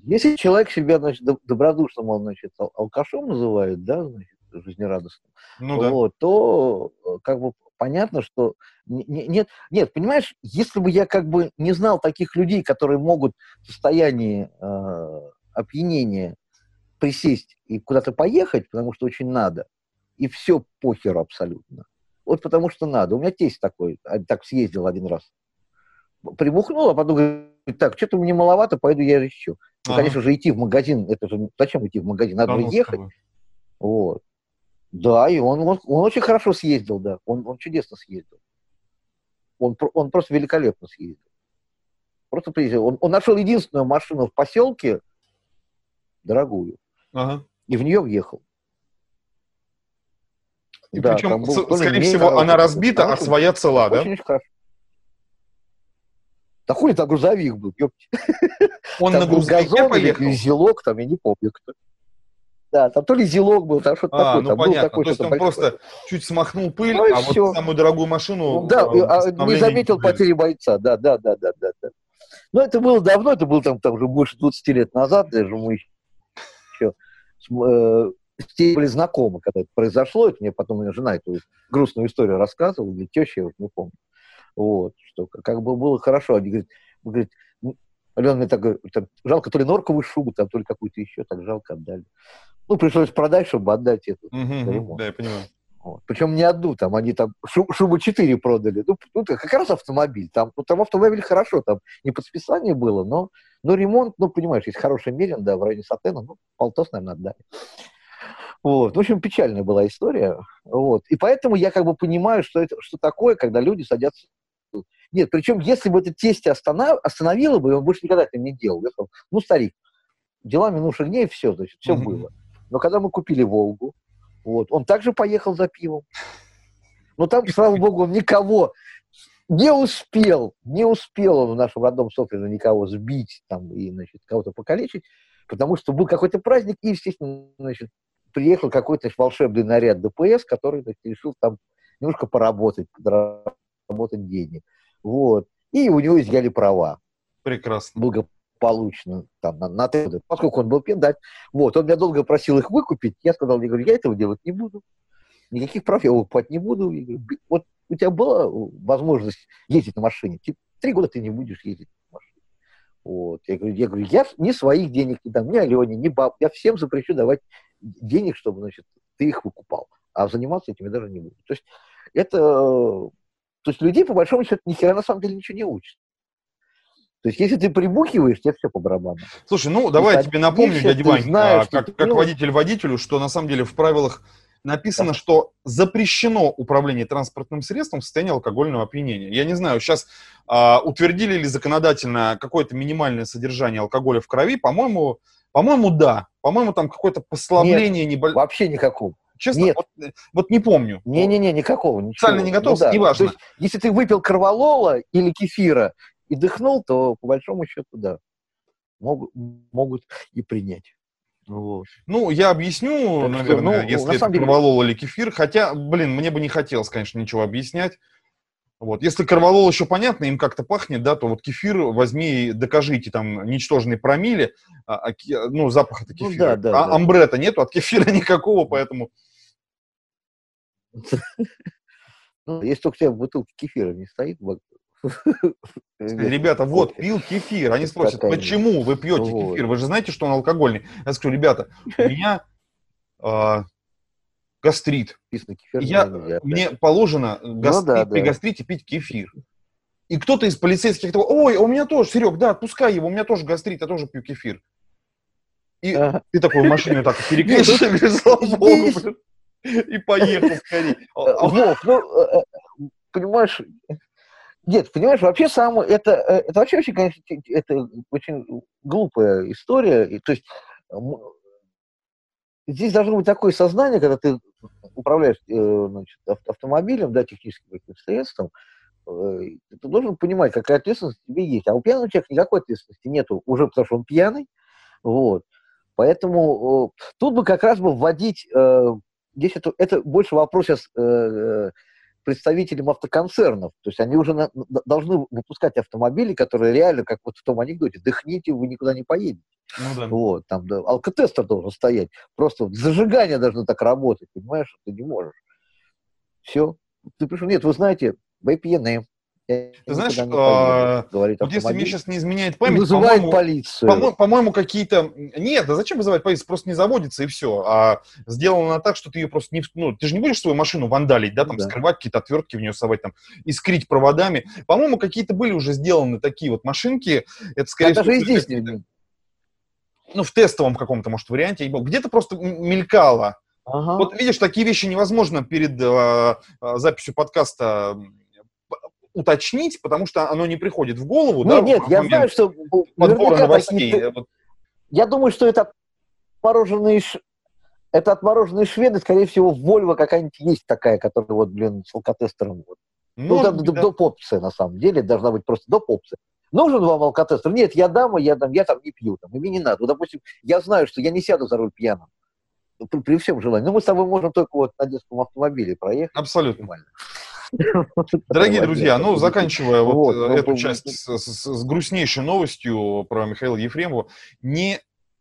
Если человек себя, значит, добродушным, он, значит, алкашом называет, да, значит, жизнерадостным, ну, да. вот, то э, как бы понятно, что нет, нет, понимаешь, если бы я как бы не знал таких людей, которые могут в состоянии э, опьянения присесть и куда-то поехать, потому что очень надо, и все похер абсолютно. Вот потому что надо. У меня тесть такой, а, так съездил один раз. Прибухнул, а потом говорит, так, что-то мне маловато, пойду я еще. Ну, конечно же, идти в магазин, это же, зачем идти в магазин? Надо Само ехать. Вот. Да, и он, он, он очень хорошо съездил, да. Он, он чудесно съездил. Он, он просто великолепно съездил. Просто приездил. Он, он нашел единственную машину в поселке, дорогую, ага. и в нее въехал. И да, причем, был, скорее всего, она разбита, а своя цела, да? Очень, очень хорошо. Да хули там грузовик был, ёпти. Он там на грузовике газон, поехал? Или зелок, там, я не помню кто. Да, там то ли зелок был, там что-то а, такое. Ну там понятно, такой, то есть он большое. просто чуть смахнул пыль, ну, а все. вот самую дорогую машину... Ну, да, а, не заметил потери бойца, да, да, да, да, да. да. Но это было давно, это было там, там уже больше 20 лет назад, даже мы еще э, с ней были знакомы, когда это произошло, это мне потом мне жена эту грустную историю рассказывала, или теща, я вот не помню. Вот, что как бы было хорошо. Они говорят, говорит, Алена мне так говорит, жалко то ли норковую шубу, там, то ли какую-то еще, так жалко отдали. Ну, пришлось продать, чтобы отдать эту. Угу, да, я понимаю. Вот. Причем не одну, там они там шуб, шубу 4 продали. Ну, ну, как раз автомобиль. Там, ну, там автомобиль хорошо, там не под списание было, но, но ремонт, ну, понимаешь, есть хороший Мерин, да, в районе Сатена, ну, полтос, наверное, отдали. Вот. В общем, печальная была история. Вот. И поэтому я как бы понимаю, что это что такое, когда люди садятся нет, причем, если бы это тесте останов... остановило бы, он больше никогда это не делал. Я сказал, ну, старик, дела минувших дней, все, значит, все mm-hmm. было. Но когда мы купили «Волгу», вот, он также поехал за пивом. Но там, слава богу, он никого не успел, не успел он в нашем родном Софьино никого сбить там, и, значит, кого-то покалечить, потому что был какой-то праздник, и, естественно, значит, приехал какой-то волшебный наряд ДПС, который значит, решил там немножко поработать, подработать денег. Вот. И у него изъяли права. Прекрасно. Благополучно. Там, на, на поскольку он был пендать. Вот. Он меня долго просил их выкупить. Я сказал, я говорю, я этого делать не буду. Никаких прав я выкупать не буду. Я говорю, вот у тебя была возможность ездить на машине. Три года ты не будешь ездить на машине. Вот. Я говорю, я говорю, я ни своих денег не дам, ни Алене, ни баб. Я всем запрещу давать денег, чтобы, значит, ты их выкупал. А заниматься этим я даже не буду. То есть это то есть людей, по большому счету, ни хера на самом деле ничего не учат. То есть, если ты прибухиваешь, тебе все по барабану. Слушай, ну, давай я тебе напомню, дядя Вань, знаешь, а, как, как водитель водителю, что на самом деле в правилах написано, да. что запрещено управление транспортным средством в состоянии алкогольного опьянения. Я не знаю, сейчас а, утвердили ли законодательно какое-то минимальное содержание алкоголя в крови. По-моему, по-моему, да. По-моему, там какое-то послабление небольшое. Вообще никакого. Честно, Нет. Вот, вот не помню. Не-не-не, никакого. Ничего. Специально не готов, ну, да. неважно. То есть, если ты выпил кроволола или кефира и дыхнул, то по большому счету, да, могут, могут и принять. Вот. Ну, я объясню, так наверное, что, ну, если это деле... корвалол или кефир. Хотя, блин, мне бы не хотелось, конечно, ничего объяснять. Вот. Если корвалол еще понятно, им как-то пахнет, да, то вот кефир возьми и докажите там ничтожные промили, а, а, ну, запаха-то ну кефира. Ну, да, да, а да. амбрета нету, от кефира никакого, поэтому... Ну, если только у тебя бутылка кефира не стоит, Ребята, вот, пил кефир. Они спросят, почему вы пьете кефир? Вы же знаете, что он алкогольный. Я скажу, ребята, у меня гастрит. Я, мне положено ну гастрит, ну, да, при да. гастрите пить кефир. И кто-то из полицейских такой, ой, у меня тоже, Серег, да, отпускай его, у меня тоже гастрит, я тоже пью кефир. И а. ты такой в машине так переключил, и поехал скорее. Вов, ну, э, э, понимаешь, нет, понимаешь, вообще самое, это, э, это вообще очень, конечно, это очень глупая история. И, то есть здесь должно быть такое сознание, когда ты управляешь э, значит, автомобилем, да, техническим каким средством, э, ты должен понимать, какая ответственность тебе есть. А у пьяного человека никакой ответственности нету, уже потому что он пьяный. Вот. Поэтому тут бы как раз бы вводить, здесь это, это больше вопрос сейчас представителям автоконцернов. То есть они уже на, должны выпускать автомобили, которые реально, как вот в том анекдоте, дыхните, вы никуда не поедете. Ну, да. Вот, там да, алкотестер должен стоять. Просто зажигание должно так работать, понимаешь, ты не можешь. Все. Ты пришел, нет, вы знаете, пьяны. Ты знаешь, а, говорит вот если мне сейчас не изменяет память, вызывает по полицию. По-моему, по-моему, какие-то... Нет, да зачем вызывать полицию? Просто не заводится и все. А сделано так, что ты ее просто не... Ну, ты же не будешь свою машину вандалить, да, там, да. скрывать какие-то отвертки в нее совать, там, искрить проводами. По-моему, какие-то были уже сделаны такие вот машинки. Это, скорее а всего... Даже и здесь не... Ну, в тестовом каком-то, может, варианте. Где-то просто мелькало. Ага. Вот видишь, такие вещи невозможно перед э, записью подкаста уточнить, потому что оно не приходит в голову. Нет, да, нет, я знаю, что подбора новостей. Такие... Я думаю, что это отмороженные, это отмороженные шведы, скорее всего, в Вольво какая-нибудь есть такая, которая вот, блин, с алкотестером. Вот. Ну, там, да. доп. опция, на самом деле, должна быть просто доп. опция. Нужен вам алкотестер? Нет, я дам, я дам, я там не пью, там, и мне не надо. Вот, допустим, я знаю, что я не сяду за руль пьяным. При, при всем желании. Но мы с тобой можем только вот на детском автомобиле проехать. Абсолютно. Нормально. Дорогие друзья, ну, заканчивая вот, вот эту часть с, с, с грустнейшей новостью про Михаила Ефремова, не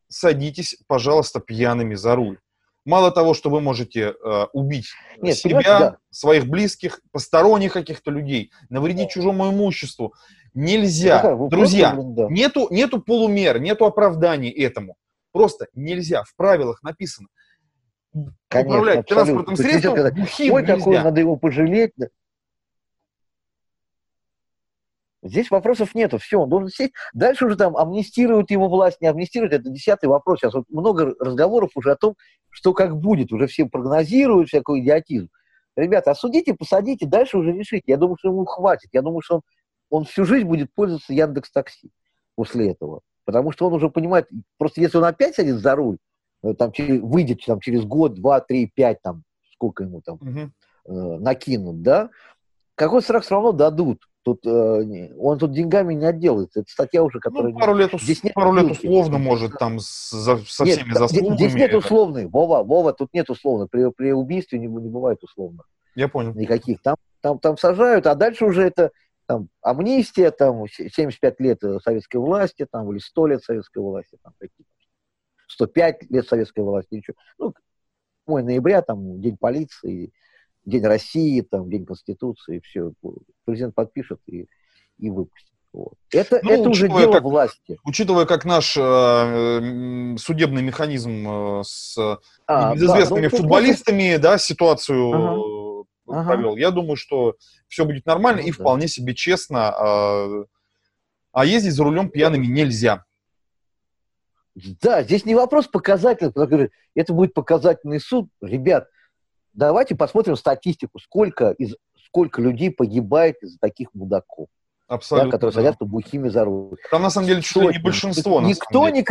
садитесь, пожалуйста, пьяными за руль. Мало того, что вы можете э, убить Нет, себя, да. своих близких, посторонних каких-то людей, навредить чужому имуществу, нельзя. Ну, Друзья, просто, да. нету, нету полумер, нету оправданий этому. Просто нельзя. В правилах написано. Конечно, управлять транспортным средством Ой, какой, надо его пожалеть. Здесь вопросов нету, все, он должен сесть. Дальше уже там амнистируют его власть, не амнистируют, это десятый вопрос. Сейчас вот много разговоров уже о том, что как будет, уже все прогнозируют всякий идиотизм. Ребята, осудите, посадите, дальше уже решите. Я думаю, что ему хватит. Я думаю, что он, он всю жизнь будет пользоваться Яндекс Такси после этого. Потому что он уже понимает, просто если он опять сядет за руль, э, там, выйдет там, через год, два, три, пять, там, сколько ему там угу. э, накинут, да, какой страх все равно дадут. Тут э, он тут деньгами не отделается. Это статья уже, которая... Ну, пару лет, здесь нет пару лет условно может там с, за, со нет, всеми заслугами. Здесь нет условных. Вова, Вова, тут нет условных. При, при убийстве не, не бывает условных. Я понял. Никаких. Там, там, там сажают, а дальше уже это там, амнистия, там 75 лет советской власти, там, или 100 лет советской власти, там, какие 105 лет советской власти, ничего. Ну, 8 ноября, там, День полиции, День России, там, День Конституции, все. Президент подпишет и, и выпустит. Вот. Это, ну, это уже дело как, власти. Учитывая, как наш э, судебный механизм э, с а, известными да, ну, футболистами просто... да, ситуацию ага. Провел, ага. я думаю, что все будет нормально ну, и да. вполне себе честно. Э, а ездить за рулем пьяными нельзя. Да, здесь не вопрос показательный. Это будет показательный суд. Ребят, давайте посмотрим статистику, сколько, из, сколько людей погибает из-за таких мудаков. Абсолютно. Да, которые да. садятся бухими за руль. Там на самом деле чуть ли не большинство. Никто не,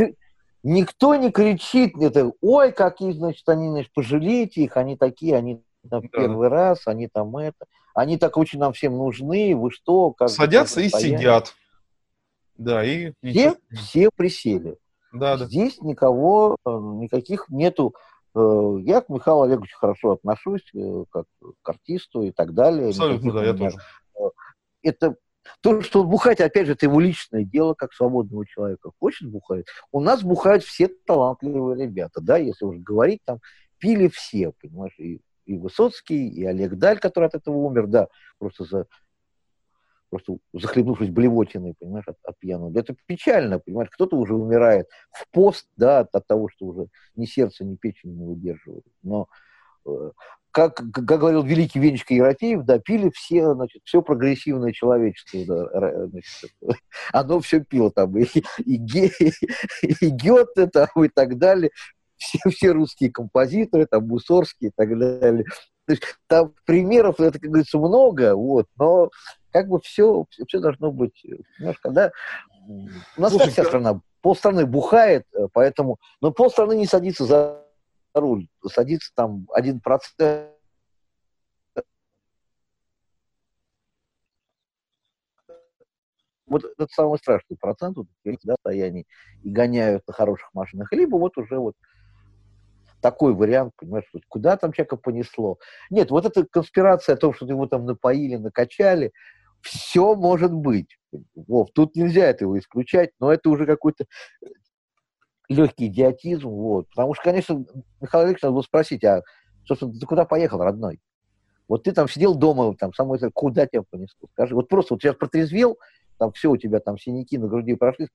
никто не кричит, это, ой, какие, значит, они, значит, пожалейте их, они такие, они там, да. первый раз, они там это, они так очень нам всем нужны, вы что? Как Садятся и сидят. Да, и... Все, все присели. Да, Здесь да. никого, э, никаких нету. Э, я к Михаилу Олеговичу хорошо отношусь, э, как к артисту и так далее. Абсолютно, да, я тоже. Это то, что он бухает, опять же, это его личное дело, как свободного человека. Хочет бухать. У нас бухают все талантливые ребята, да, если уже говорить, там пили все, понимаешь, и, и Высоцкий, и Олег Даль, который от этого умер, да, просто за просто захлебнувшись блевотиной, понимаешь, от, от пьяного. Это печально, понимаешь, кто-то уже умирает в пост, да, от, от того, что уже ни сердце, ни печень не выдерживают. Но э, как, как говорил великий Венечка Ерофеев, да, пили все, значит, все прогрессивное человечество, да, значит, оно все пило там, и, и, Ге, и Гёте там, и так далее, все, все русские композиторы, там, Мусорские и так далее. То есть там примеров, это, как говорится, много, вот, но как бы все, все должно быть, понимаешь, когда у нас Слушай, так вся страна, полстраны бухает, э, поэтому, но полстраны не садится за руль, садится там один процент вот это самый страшный процент, вот, да, состоянии, и гоняют на хороших машинах, либо вот уже вот такой вариант, понимаешь, вот куда там человека понесло. Нет, вот эта конспирация о том, что его там напоили, накачали, все может быть. Вов, тут нельзя этого исключать, но это уже какой-то легкий идиотизм, вот. Потому что, конечно, Михаил Ильич надо было спросить, а, собственно, ты куда поехал, родной? Вот ты там сидел дома, там, самое куда тебя понесло? Скажи, вот просто вот сейчас протрезвел, там все у тебя там синяки на груди прошли.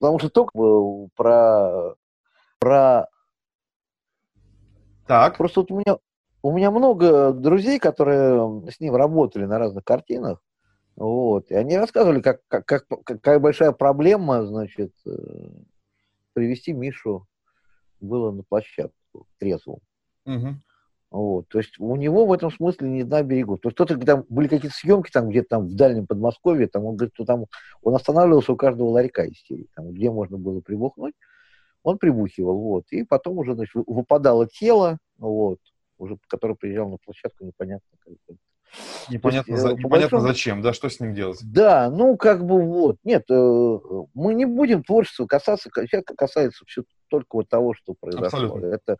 Потому что только про, про... Так. Просто вот у меня, у меня много друзей, которые с ним работали на разных картинах, вот, и они рассказывали, как, как, как, какая большая проблема, значит, э, привести Мишу было на площадку трезвым. Угу. Вот, то есть у него в этом смысле не на берегу. То есть кто-то, там были какие-то съемки там где-то там в дальнем Подмосковье, там он говорит, что там он останавливался у каждого ларька истерии, там, где можно было прибухнуть, он прибухивал, вот, и потом уже, значит, выпадало тело, вот, уже, который приезжал на площадку, непонятно как. Непонятно, есть, за, непонятно большому... зачем, да, что с ним делать? Да, ну, как бы вот, нет, э, мы не будем творчества касаться, сейчас касается все только вот того, что произошло. Абсолютно. Это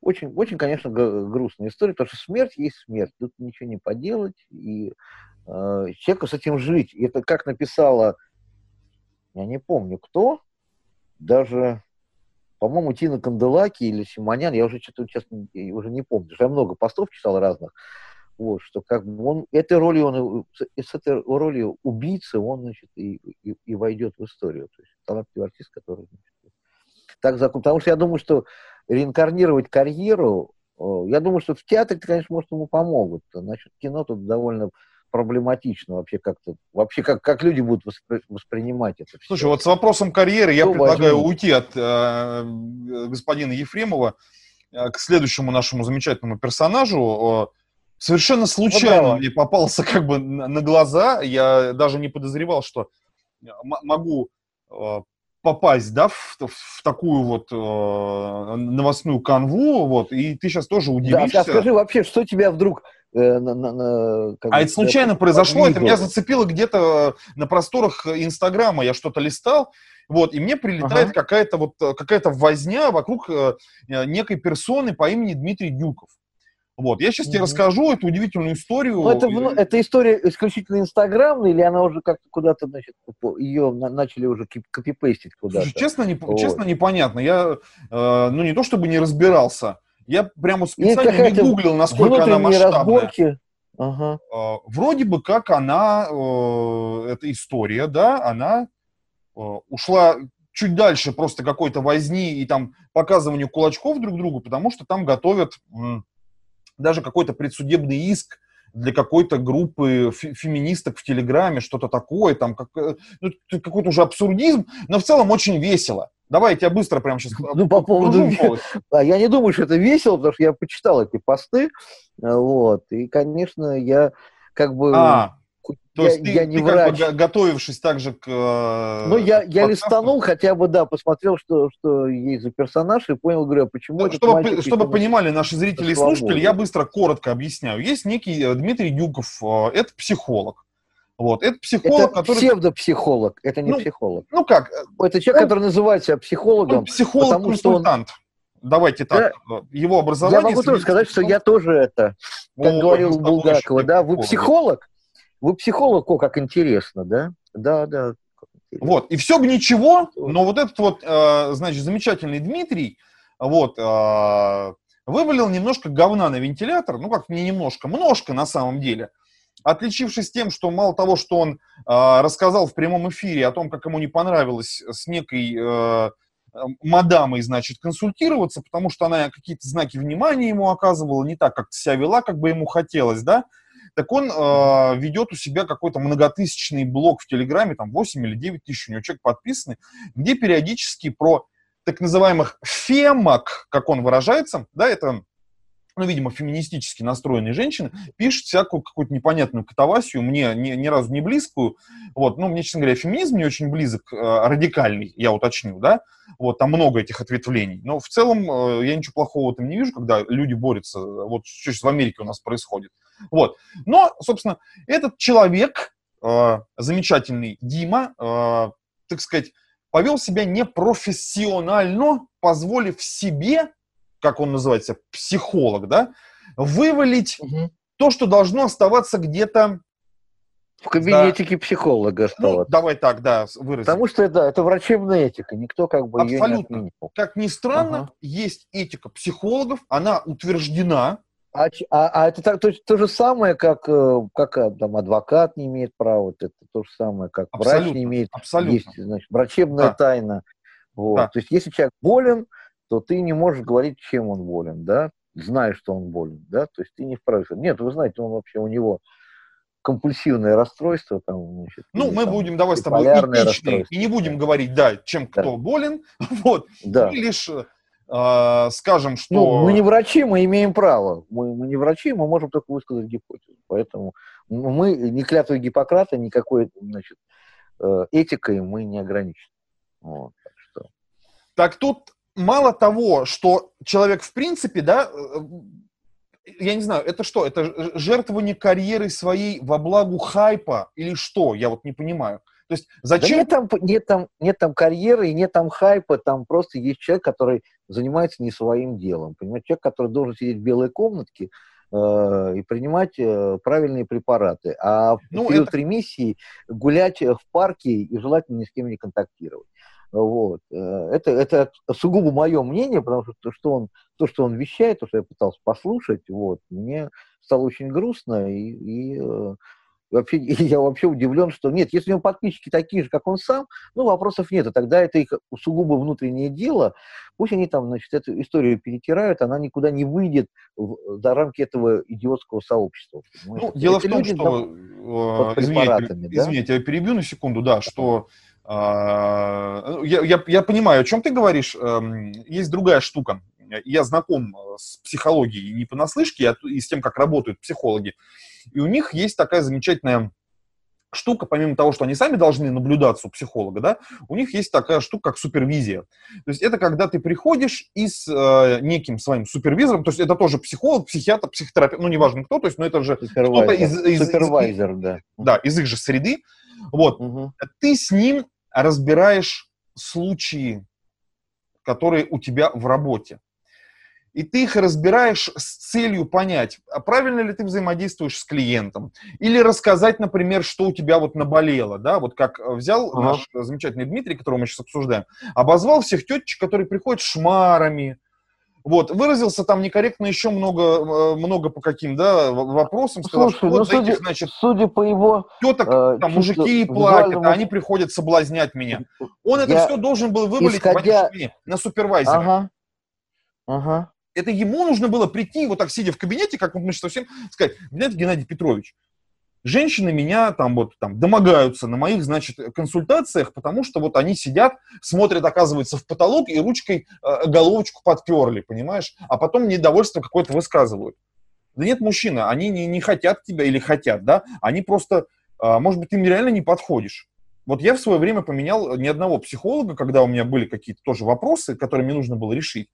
очень, очень, конечно, грустная история, потому что смерть есть смерть, тут ничего не поделать, и э, человеку с этим жить. И это как написала, я не помню кто, даже по-моему, Тина Канделаки или Симонян, я уже что-то честно уже не помню, я много постов читал разных, вот, что как бы он, этой ролью, он, с этой ролью убийцы он, значит, и, и, и войдет в историю. То есть талантливый артист, который, значит, так закон. Потому что я думаю, что реинкарнировать карьеру, я думаю, что в театре, конечно, может, ему помогут. Насчет кино тут довольно проблематично вообще как-то, вообще как, как люди будут воспри, воспринимать это. Слушай, все. вот с вопросом карьеры Кто я предлагаю возьмет? уйти от э, господина Ефремова э, к следующему нашему замечательному персонажу. Совершенно случайно ну, мне попался как бы на, на глаза. Я даже не подозревал, что могу э, попасть, да, в, в такую вот э, новостную канву, вот, и ты сейчас тоже удивишься. Да, а скажи вообще, что тебя вдруг Э, на, на, на, а это случайно произошло, это меня зацепило где-то на просторах Инстаграма, я что-то листал, вот, и мне прилетает ага. какая-то вот какая-то возня вокруг э, некой персоны по имени Дмитрий Дюков. Вот, я сейчас mm-hmm. тебе расскажу эту удивительную историю. Ну, это, ну, это история исключительно инстаграмная, или она уже как-то куда-то, значит, ее на, начали уже копипейстить куда-то? Слушай, честно, не, вот. честно, непонятно. Я, э, ну, не то чтобы не разбирался, я прямо специально не гуглил, насколько она масштабная. Разборки. Ага. А, вроде бы как она, э, эта история, да, она э, ушла чуть дальше просто какой-то возни и там показыванию кулачков друг другу, потому что там готовят даже какой-то предсудебный иск для какой-то группы феминисток в Телеграме, что-то такое, там как, э, ну, какой-то уже абсурдизм, но в целом очень весело. Давай я тебя быстро прямо сейчас... Ну, по поводу... А я не думаю, что это весело, потому что я почитал эти посты, э, вот, и, конечно, я как бы... А, то я, есть ты, я не ты врач. как бы готовившись также к... Э, ну, я, я листанул хотя бы, да, посмотрел, что, что есть за персонаж, и понял, говорю, а почему да, Чтобы, мальчик, чтобы понимали наши зрители и слушатели, я быстро, коротко объясняю. Есть некий э, Дмитрий Дюков, это психолог. Вот, это психолог, это который... псевдопсихолог, это не ну, психолог. Ну как? Это человек, он, который называет себя психологом. Психолог-консультант. Он... Давайте так, да. его образование... Я могу тоже сказать, что я тоже это, как О, говорил Булгакова, да, вы психолог? Вы психолог, о, как интересно, да? Да, да. Вот, и все бы ничего, но вот этот вот, э, значит, замечательный Дмитрий, вот, э, вывалил немножко говна на вентилятор, ну как не немножко, множко на самом деле, отличившись тем, что мало того, что он э, рассказал в прямом эфире о том, как ему не понравилось с некой э, мадамой, значит, консультироваться, потому что она какие-то знаки внимания ему оказывала, не так, как себя вела, как бы ему хотелось, да, так он э, ведет у себя какой-то многотысячный блог в Телеграме, там 8 или 9 тысяч у него человек подписаны, где периодически про так называемых фемок, как он выражается, да, это ну, видимо, феминистически настроенные женщины, пишут всякую какую-то непонятную катавасию, мне ни, ни разу не близкую. Вот, ну, мне, честно говоря, феминизм не очень близок, э, радикальный, я уточню, да. Вот, там много этих ответвлений. Но в целом э, я ничего плохого в этом не вижу, когда люди борются. Вот что сейчас в Америке у нас происходит. Вот. Но, собственно, этот человек, э, замечательный Дима, э, так сказать, повел себя непрофессионально, позволив себе, как он называется, психолог, да, вывалить угу. то, что должно оставаться где-то в кабинетике да. психолога стало. Ну, давай так, да, выразим. Потому что это, это врачебная этика, никто как бы Абсолютно. ее не отменил. Как ни странно, ага. есть этика психологов, она утверждена, а, а, а это так, то, то же самое, как, э, как э, там, адвокат не имеет права, вот это то же самое, как абсолютно, врач не имеет. Абсолютно. Есть, значит, врачебная да. тайна. Вот. Да. То есть, если человек болен, то ты не можешь говорить, чем он болен, да, зная, что он болен, да, то есть ты не вправе нет, вы знаете, он вообще, у него компульсивное расстройство. Там, значит, ну, мы там, будем, давай с тобой этичны, и не будем говорить, да, чем да. кто болен, вот, да. мы лишь э, скажем, что... Ну, мы не врачи, мы имеем право. Мы, мы не врачи, мы можем только высказать гипотезу. Поэтому мы не клятвой Гиппократа, никакой значит, э, этикой мы не ограничены. Вот, так, что... так тут мало того, что человек в принципе, да, э, я не знаю, это что? Это жертвование карьеры своей во благу хайпа или что? Я вот не понимаю. То есть зачем... Да нет, там, нет, там, нет там карьеры и нет там хайпа, там просто есть человек, который занимается не своим делом. Понимаете, человек, который должен сидеть в белой комнатке э, и принимать э, правильные препараты, а в ну, период это... ремиссии гулять в парке и желательно ни с кем не контактировать. Вот. Э, это, это сугубо мое мнение, потому что то, что он, то, что он вещает, то, что я пытался послушать, вот, мне стало очень грустно, и, и э, вообще, я вообще удивлен, что нет, если у него подписчики такие же, как он сам, ну, вопросов нет, и тогда это их сугубо внутреннее дело, пусть они там, значит, эту историю перетирают, она никуда не выйдет в, за рамки этого идиотского сообщества. Ну, дело это в том, что, э, извините, да? извините, я перебью на секунду, да, что я, я, я понимаю, о чем ты говоришь, э, есть другая штука, я знаком с психологией не понаслышке, а и с тем, как работают психологи. И у них есть такая замечательная штука, помимо того, что они сами должны наблюдаться у психолога, да, у них есть такая штука, как супервизия. То есть это когда ты приходишь и с э, неким своим супервизором, то есть это тоже психолог, психиатр, психотерапевт, ну, неважно кто, то есть, ну, это же кто-то из, из, из, да. Да, из их же среды. Вот. Угу. Ты с ним разбираешь случаи, которые у тебя в работе и ты их разбираешь с целью понять, а правильно ли ты взаимодействуешь с клиентом, или рассказать, например, что у тебя вот наболело, да, вот как взял ага. наш замечательный Дмитрий, которого мы сейчас обсуждаем, обозвал всех тетечек, которые приходят шмарами, вот, выразился там некорректно еще много, э, много по каким, да, вопросам, сказал, Слушай, что вот ну, судя, этих, значит, судя по его... Теток, э, там, мужики платят, а они приходят соблазнять меня. Он это все должен был вывалить исходя... на супервайзера. Ага. Ага это ему нужно было прийти, вот так сидя в кабинете, как мы сейчас всем, сказать, знаете, Геннадий Петрович, женщины меня там вот там домогаются на моих, значит, консультациях, потому что вот они сидят, смотрят, оказывается, в потолок и ручкой э, головочку подперли, понимаешь? А потом недовольство какое-то высказывают. Да нет, мужчина, они не, не хотят тебя или хотят, да? Они просто, э, может быть, ты им реально не подходишь. Вот я в свое время поменял ни одного психолога, когда у меня были какие-то тоже вопросы, которые мне нужно было решить.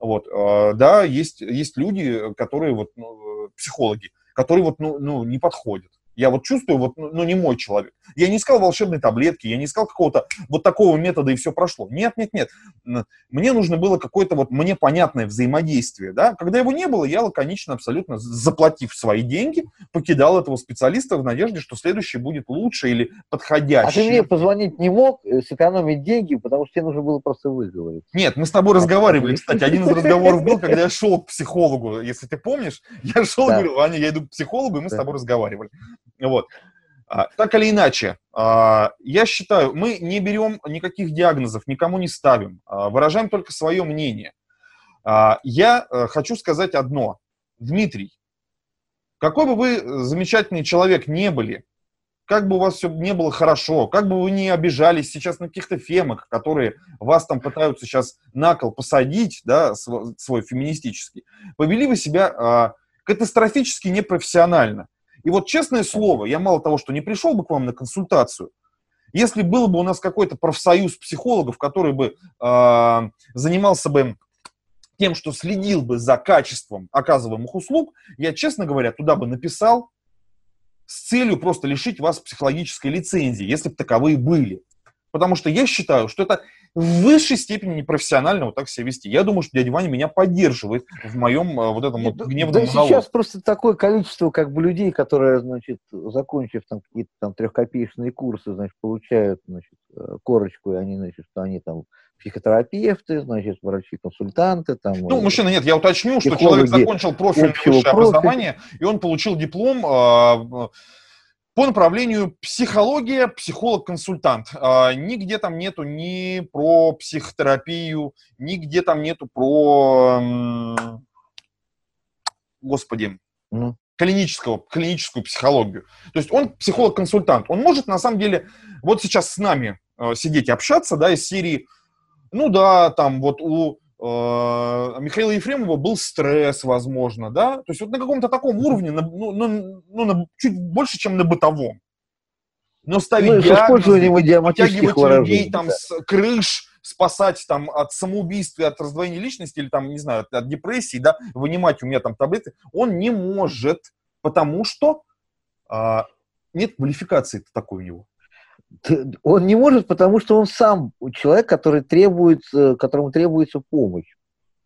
Вот, э, да, есть, есть люди, которые вот, ну, психологи, которые вот, ну, ну, не подходят. Я вот чувствую, вот, ну, ну, не мой человек. Я не искал волшебной таблетки, я не искал какого-то вот такого метода, и все прошло. Нет, нет, нет. Мне нужно было какое-то вот мне понятное взаимодействие, да. Когда его не было, я лаконично абсолютно, заплатив свои деньги, покидал этого специалиста в надежде, что следующий будет лучше или подходящий. А ты мне позвонить не мог, э, сэкономить деньги, потому что тебе нужно было просто выговорить. Нет, мы с тобой разговаривали, кстати. Один из разговоров был, когда я шел к психологу, если ты помнишь. Я шел и говорю, Аня, я иду к психологу, и мы с тобой разговаривали. Вот. А, так или иначе, а, я считаю, мы не берем никаких диагнозов, никому не ставим, а, выражаем только свое мнение. Я э, хочу сказать одно. Дмитрий, какой бы вы замечательный человек не были, как бы у вас все не было хорошо, как бы вы не обижались сейчас на каких-то фемок, которые вас там пытаются сейчас на кол посадить, да, свой, свой феминистический, повели вы себя катастрофически непрофессионально. И вот честное слово, я мало того, что не пришел бы к вам на консультацию, если был бы у нас какой-то профсоюз психологов, который бы э, занимался бы тем, что следил бы за качеством оказываемых услуг, я, честно говоря, туда бы написал с целью просто лишить вас психологической лицензии, если бы таковые были. Потому что я считаю, что это в высшей степени непрофессионально вот так себя вести. Я думаю, что дядя Ваня меня поддерживает в моем э, вот этом вот гневном Да монологе. сейчас просто такое количество как бы людей, которые, значит, закончив там какие-то там трехкопеечные курсы, значит, получают, значит, э, корочку, и они, значит, что они там психотерапевты, значит, врачи-консультанты. Там, ну, мужчина, нет, я уточню, что человек закончил профильное высшее образование, и он получил диплом э, по направлению психология, психолог-консультант. А, нигде там нету ни про психотерапию, нигде там нету про, господи, mm. клинического, клиническую психологию. То есть он психолог-консультант. Он может на самом деле вот сейчас с нами э, сидеть и общаться, да, из серии, ну да, там вот у Михаила Ефремова был стресс, возможно, да, то есть вот на каком-то таком уровне, на, ну, ну, ну на, чуть больше, чем на бытовом. Но ставить ну, диагнозы, вытягивать людей там да. с крыш, спасать там от самоубийства, от раздвоения личности или там, не знаю, от, от депрессии, да, вынимать у меня там таблеты, он не может, потому что а, нет квалификации такой у него. Он не может, потому что он сам человек, который требует, э, которому требуется помощь,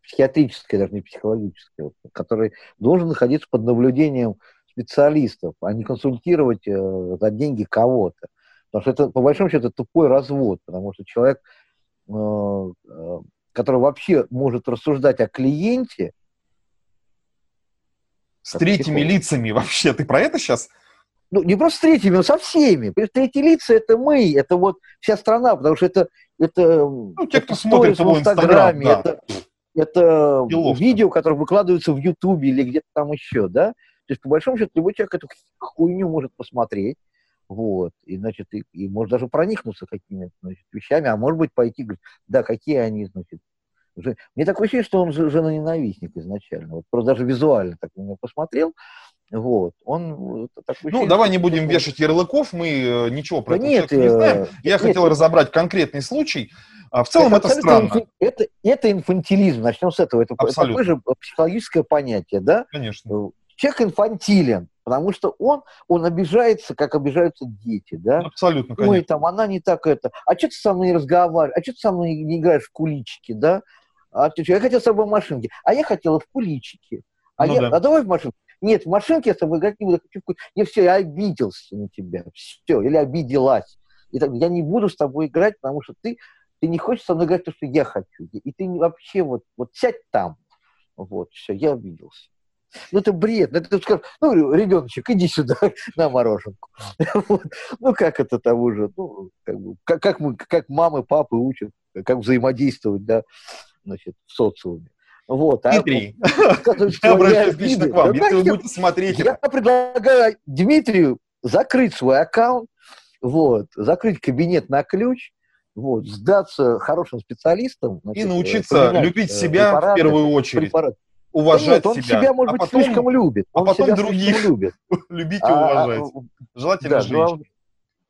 психиатрическая, даже не психологическая, который должен находиться под наблюдением специалистов, а не консультировать э, за деньги кого-то. Потому что это, по большому счету, тупой развод, потому что человек, э, который вообще может рассуждать о клиенте... С третьими лицами вообще, ты про это сейчас? Ну, не просто с третьими, но со всеми. Третьи лица – это мы, это вот вся страна, потому что это, это, ну, те, кто смотрит в Инстаграме, да. это, это видео, которое выкладывается в Ютубе или где-то там еще, да. То есть, по большому счету, любой человек эту хуйню может посмотреть, вот, и, значит, и, и может даже проникнуться какими-то, значит, вещами, а может быть, пойти, говорить, да, какие они, значит, мне такое ощущение, что он женоненавистник изначально. Вот просто даже визуально так на него посмотрел, вот, он такой Ну, давай не будем такой... вешать ярлыков, мы э, ничего про да это нет, не знаем. Э, Я нет, хотел нет. разобрать конкретный случай. А в целом это, это странно. Это, это инфантилизм, начнем с этого. Это Абсолютно. такое же психологическое понятие, да? Конечно. Э, человек инфантилен, потому что он, он обижается, как обижаются дети, да? Абсолютно, конечно. Ой, там, она не так это, а что ты со мной не разговариваешь, а что ты со мной не играешь в куличики, да? А ты что, я хотел с тобой в машинке, а я хотела в куличики. А, ну, я, да. а давай в машинке. Нет, в машинке я с тобой играть не буду. Хочу... Я все, я обиделся на тебя. Все, или обиделась. И так, я не буду с тобой играть, потому что ты, ты не хочешь со мной играть то, что я хочу. И ты вообще вот, вот сядь там. Вот, все, я обиделся. Ну, это бред. Ну, это, скажешь, ну, ребеночек, иди сюда на мороженку. Ну, как это того же, ну, как, бы, как, как, мы, как мамы, папы учат, как взаимодействовать, да, значит, в социуме. Вот, Дмитрий, а, я обращаюсь лично к вам, если вы будете смотреть. Я предлагаю Дмитрию закрыть свой аккаунт, вот, закрыть кабинет на ключ, вот, сдаться хорошим специалистам. Значит, и научиться любить э, себя препараты, в первую очередь. Препараты. Уважать да нет, он себя, себя может а быть, потом, слишком любит. А он а потом других любит. любить и а, а, уважать. Желательно да, женщин.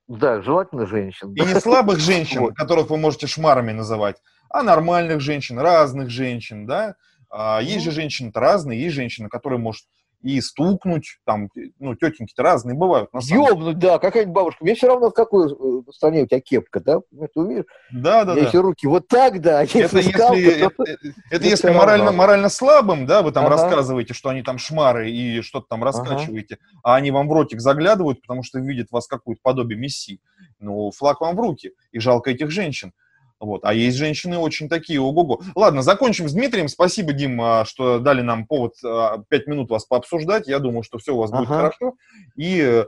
Да, желательно женщин. И не слабых женщин, которых вы можете шмарами называть, а нормальных женщин, разных женщин, да. А, есть ну. же женщины разные, есть женщина, которая может и стукнуть, там, ну, тетеньки-то разные бывают. На самом Ёбнуть, да, какая-нибудь бабушка. Мне все равно в какой э, стране у тебя кепка, да? Ты умеешь? Да, да, да. Если руки вот так, да, а если это скалка, если, то... это, это если морально, морально слабым, да, вы там ага. рассказываете, что они там шмары и что-то там раскачиваете, ага. а они вам в ротик заглядывают, потому что видят вас какую-то подобие мессии. Ну, флаг вам в руки, и жалко этих женщин. Вот. А есть женщины очень такие, ого-го. Ладно, закончим с Дмитрием. Спасибо, Дим, а, что дали нам повод а, пять минут вас пообсуждать. Я думаю, что все у вас ага. будет хорошо. И э,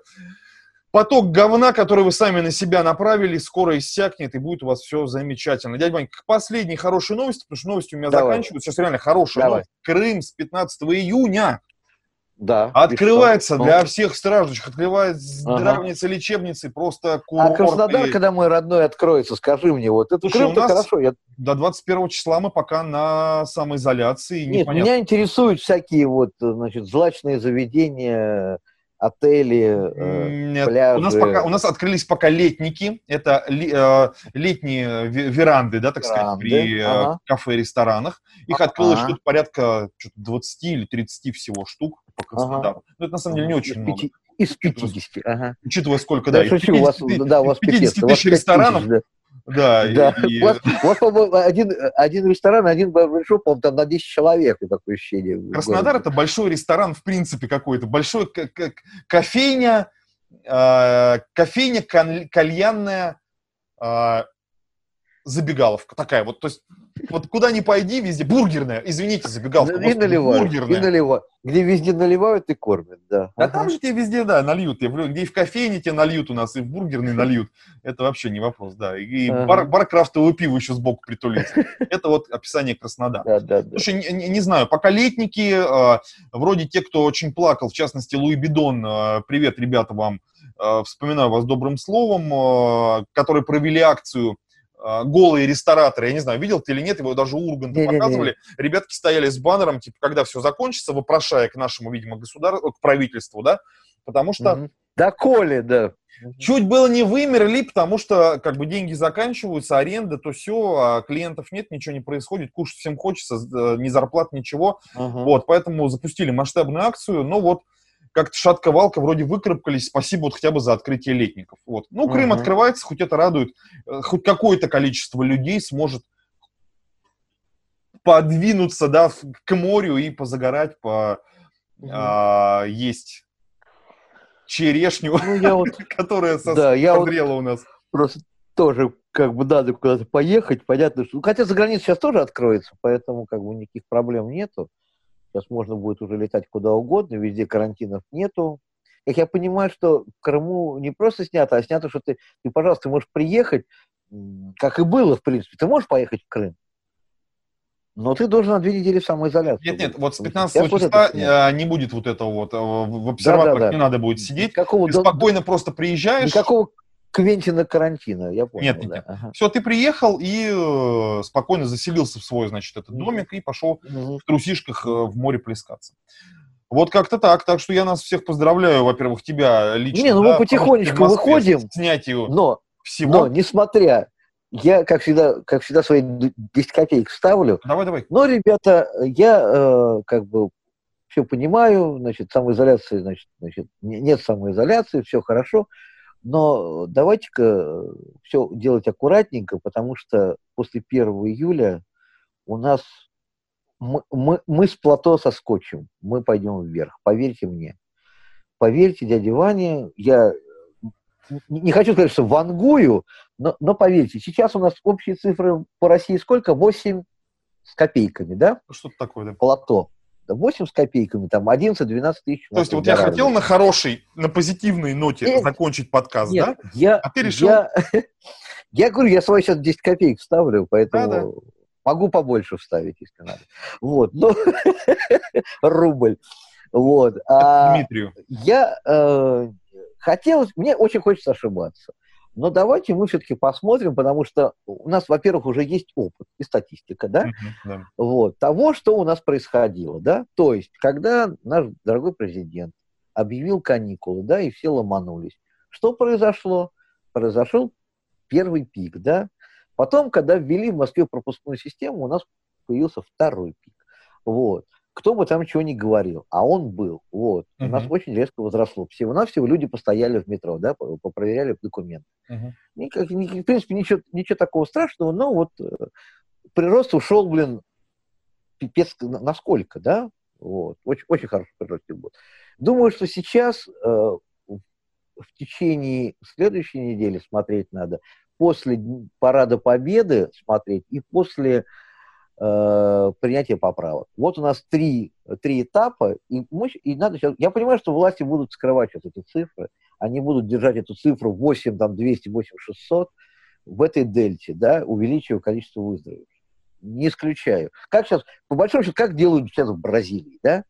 поток говна, который вы сами на себя направили, скоро иссякнет, и будет у вас все замечательно. Дядя Вань, к последней хорошей новости, потому что новости у меня Давай. заканчиваются. Сейчас реально хорошая Давай. новость. Крым с 15 июня да. Открывается для всех страждущих, открывается здравницы, ага. лечебницы, просто курорты. А Краснодар, когда мой родной откроется, скажи мне, вот это Слушай, у нас хорошо. Я... До 21 числа мы пока на самоизоляции. Нет, непонятно. меня интересуют всякие вот, значит, злачные заведения, отели, э, пляжи. У нас, пока, у нас открылись пока летники, это ли, э, летние веранды, да, так веранды, сказать, при э, ага. кафе ресторанах. Их открылось ага. что-то порядка что 20 или 30 всего штук по Краснодару. Ага. Ну, это на самом деле не очень много. Из 50, ага. Учитывая, сколько, да, да, шучу, 50, у вас, да, у вас 50 тысяч ресторанов, да. Да, да. И, У вас, у вас по-моему, один, один ресторан, один барбершоп, по там на 10 человек, такое ощущение. Краснодар – это большой ресторан, в принципе, какой-то. Большой кофейня, э, кофейня кальянная, э, забегаловка такая вот. То есть вот куда ни пойди, везде бургерная, извините, забегалка. И наливают, бургерная. и наливают. Где везде наливают и кормят, да. А ага. там же тебе везде, да, нальют. Где и в кофейне тебе нальют у нас, и в бургерной нальют. Это вообще не вопрос, да. И ага. бар, бар крафтовое пиво еще сбоку притулится. Это вот описание Краснодара. Да, да, да. Слушай, не, не знаю, пока летники, э, вроде те, кто очень плакал, в частности, Луи Бидон, э, привет, ребята, вам, э, вспоминаю вас добрым словом, э, которые провели акцию а, голые рестораторы, я не знаю, видел ты или нет, его даже у Урганта показывали, ребятки стояли с баннером, типа, когда все закончится, вопрошая к нашему, видимо, государству, к правительству, да, потому что... Угу. Да, Коли, да. Чуть было не вымерли, потому что как бы деньги заканчиваются, аренда, то все, а клиентов нет, ничего не происходит, кушать всем хочется, э, ни зарплат, ничего. Uh-huh. Вот, поэтому запустили масштабную акцию, но вот как-то шатка-валка вроде выкарабкались, спасибо вот хотя бы за открытие летников. Вот. Ну, Крым uh-huh. открывается, хоть это радует, э, хоть какое-то количество людей сможет подвинуться, да, к морю и позагорать, по uh-huh. а, есть черешню, ну, я вот, которая со, да, я созрела вот у нас. Просто тоже как бы надо куда-то поехать, понятно, что... Хотя за границей сейчас тоже откроется, поэтому как бы никаких проблем нету. Сейчас можно будет уже летать куда угодно, везде карантинов нету. Как я понимаю, что в Крыму не просто снято, а снято, что ты, ты, пожалуйста, можешь приехать, как и было, в принципе. Ты можешь поехать в Крым, но ты должен на две недели в самоизоляцию. Нет, нет, вот с 15 числа вот э, не будет вот этого вот, э, в обсерваторах да, да, да. не надо будет сидеть. Какого ты спокойно просто приезжаешь. Никакого Квентина Карантина, я понял. Нет, нет, да. Ага. Все, ты приехал и э, спокойно заселился в свой, значит, этот домик и пошел угу. в трусишках э, в море плескаться. Вот как-то так. Так что я нас всех поздравляю, во-первых, тебя лично. Не, ну да, мы потихонечку выходим. Снятию но, всего. Но, несмотря, я, как всегда, как всегда, свои 10 копеек вставлю. Давай, давай. Но, ребята, я э, как бы все понимаю, значит, самоизоляции, значит, значит, нет самоизоляции, все хорошо. Но давайте-ка э, все делать аккуратненько, потому что после 1 июля у нас мы, мы, мы с плато соскочим, мы пойдем вверх, поверьте мне. Поверьте, дядя Ваня, я не хочу сказать, что вангую, но, но поверьте, сейчас у нас общие цифры по России сколько? 8 с копейками, да? Что-то такое, да. Плато. 8 с копейками, там 11-12 тысяч. То есть вот я хотел на хорошей, на позитивной ноте Нет. закончить подкаст, Нет, да? Я, а ты решил... Я, я говорю, я свои сейчас 10 копеек вставлю, поэтому да, да. могу побольше вставить, если надо. Вот, ну, рубль. Вот. А Дмитрию. Я э, хотел, мне очень хочется ошибаться. Но давайте мы все-таки посмотрим, потому что у нас, во-первых, уже есть опыт и статистика, да? Да, вот, того, что у нас происходило, да? То есть, когда наш дорогой президент объявил каникулы, да, и все ломанулись, что произошло? Произошел первый пик, да? Потом, когда ввели в Москве пропускную систему, у нас появился второй пик. Вот. Кто бы там чего ни говорил, а он был, вот, uh-huh. у нас очень резко возросло. Всего-навсего люди постояли в метро, да, попроверяли документы. Uh-huh. Никак, в принципе, ничего, ничего такого страшного, но вот э, прирост ушел, блин, пипец насколько, да, вот, очень, очень хороший прирост был. Думаю, что сейчас э, в течение следующей недели смотреть надо, после Парада Победы смотреть и после э, принятия поправок. Вот у нас три, три этапа, и, и надо сейчас... Я понимаю, что власти будут скрывать сейчас эти цифры, они будут держать эту цифру 8, там, 200, 8, 600 в этой дельте, да, увеличивая количество выздоровевших. Не исключаю. Как сейчас, по большому счету, как делают сейчас в Бразилии, да?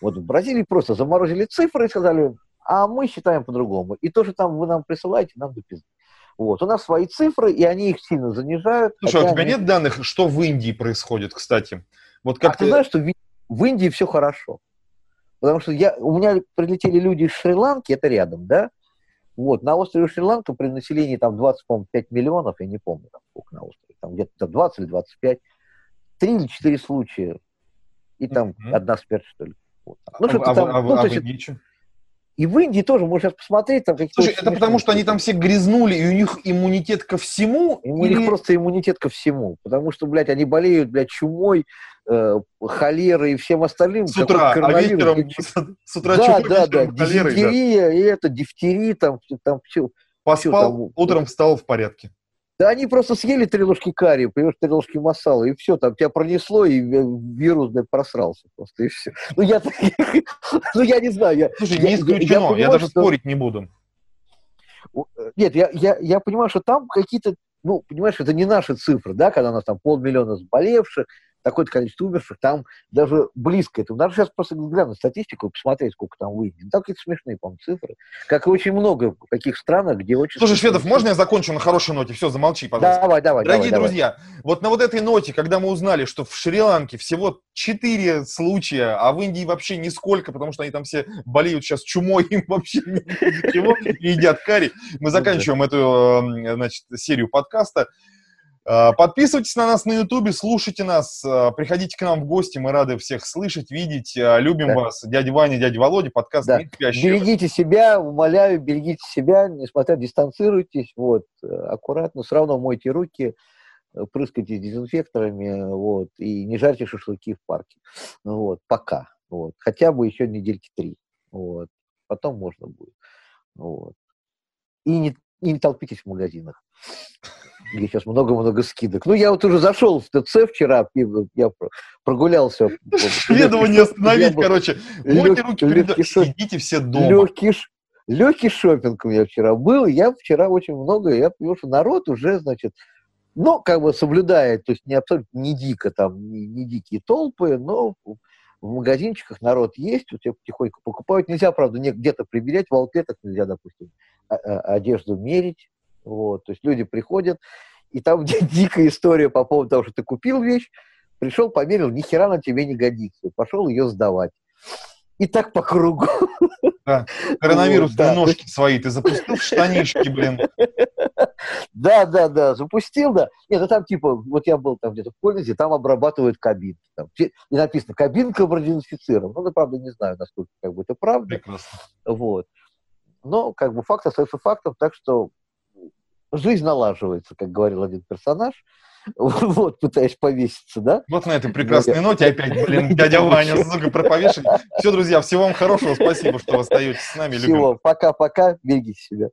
Вот в Бразилии просто заморозили цифры и сказали, а мы считаем по-другому. И то, что там вы нам присылаете, нам до пизды. Вот. У нас свои цифры, и они их сильно занижают. Слушай, а у тебя они... нет данных, что в Индии происходит, кстати? Вот как а ты... ты знаешь, что в, Индии все хорошо. Потому что я, у меня прилетели люди из Шри-Ланки, это рядом, да? Вот, на острове Шри-Ланка при населении там 25 миллионов, я не помню, там, сколько на острове, там где-то 20 или 25, три или четыре случая, и там mm-hmm. одна смерть, что ли. Вот. Ну, а, а, там, а, ну, а, то есть, и в Индии тоже можно сейчас посмотреть. Там Слушай, это потому, что они там все грязнули, и у них иммунитет ко всему? У или... них просто иммунитет ко всему. Потому что, блядь, они болеют, блядь, чумой, э, холерой и всем остальным. С утра, а вечером с утра да, чумой, да, да, дизентерия, да. и это, дифтерия, там, там все. Поспал, все, там, утром встал в порядке. Да они просто съели три ложки карри, понимаешь, три ложки масала, и все, там тебя пронесло, и вирус, блядь, просрался просто, и все. Ну, я, ну, я не знаю. Я, Слушай, не исключено, я, я, понимаю, я даже что... спорить не буду. Нет, я, я, я понимаю, что там какие-то, ну, понимаешь, это не наши цифры, да, когда у нас там полмиллиона заболевших, такое-то количество умерших, там даже близко этого. Надо сейчас просто глянуть статистику и посмотреть, сколько там выйдет. Там какие-то смешные, по-моему, цифры. Как и очень много в таких странах, где очень... Слушай, Шведов, можно я закончу на хорошей ноте? Все, замолчи, пожалуйста. Давай, давай, Дорогие давай, друзья, давай. вот на вот этой ноте, когда мы узнали, что в Шри-Ланке всего 4 случая, а в Индии вообще нисколько, потому что они там все болеют сейчас чумой, им вообще ничего, едят карри, мы заканчиваем эту, значит, серию подкаста. А, подписывайтесь на нас на Ютубе, слушайте нас, а, приходите к нам в гости, мы рады всех слышать, видеть, а, любим да. вас. Дядя Ваня, дядя Володя, подкаст да. Берегите себя, умоляю, берегите себя, несмотря дистанцируйтесь, вот, аккуратно, все равно мойте руки, прыскайте дезинфекторами, вот, и не жарьте шашлыки в парке. Ну вот, пока. Вот, хотя бы еще недельки три. Вот, потом можно будет. Вот. И не, и не толпитесь в магазинах где сейчас много-много скидок. Ну, я вот уже зашел в ТЦ вчера, я прогулялся. Шведова не остановить, короче. Мойте руки, сидите все дома. Легкий, шопинг у меня вчера был. Я вчера очень много, я понял, что народ уже, значит, ну, как бы соблюдает, то есть не абсолютно не дико там, не, не дикие толпы, но в магазинчиках народ есть, вот тебя потихоньку покупают. Нельзя, правда, где-то приберять, в аутлетах нельзя, допустим, а, а, одежду мерить, вот, то есть люди приходят, и там дикая история по поводу того, что ты купил вещь, пришел, померил, ни хера на тебе не годится, пошел ее сдавать. И так по кругу. Да. Коронавирус вот, да. ножки свои ты запустил в штанишки, блин. Да, да, да, запустил, да. Нет, ну там типа, вот я был там где-то в Кольнице, там обрабатывают кабинки. Там, и написано, кабинка продезинфицирована. Ну, я, правда, не знаю, насколько как бы это правда. Прекрасно. Вот. Но как бы факт остается фактом, так что жизнь налаживается, как говорил один персонаж, вот, пытаясь повеситься, да? Вот на этой прекрасной ноте опять, блин, дядя Ваня, сука, про повешение. Все, друзья, всего вам хорошего, спасибо, что остаетесь с нами. Всего, пока-пока, берегите себя.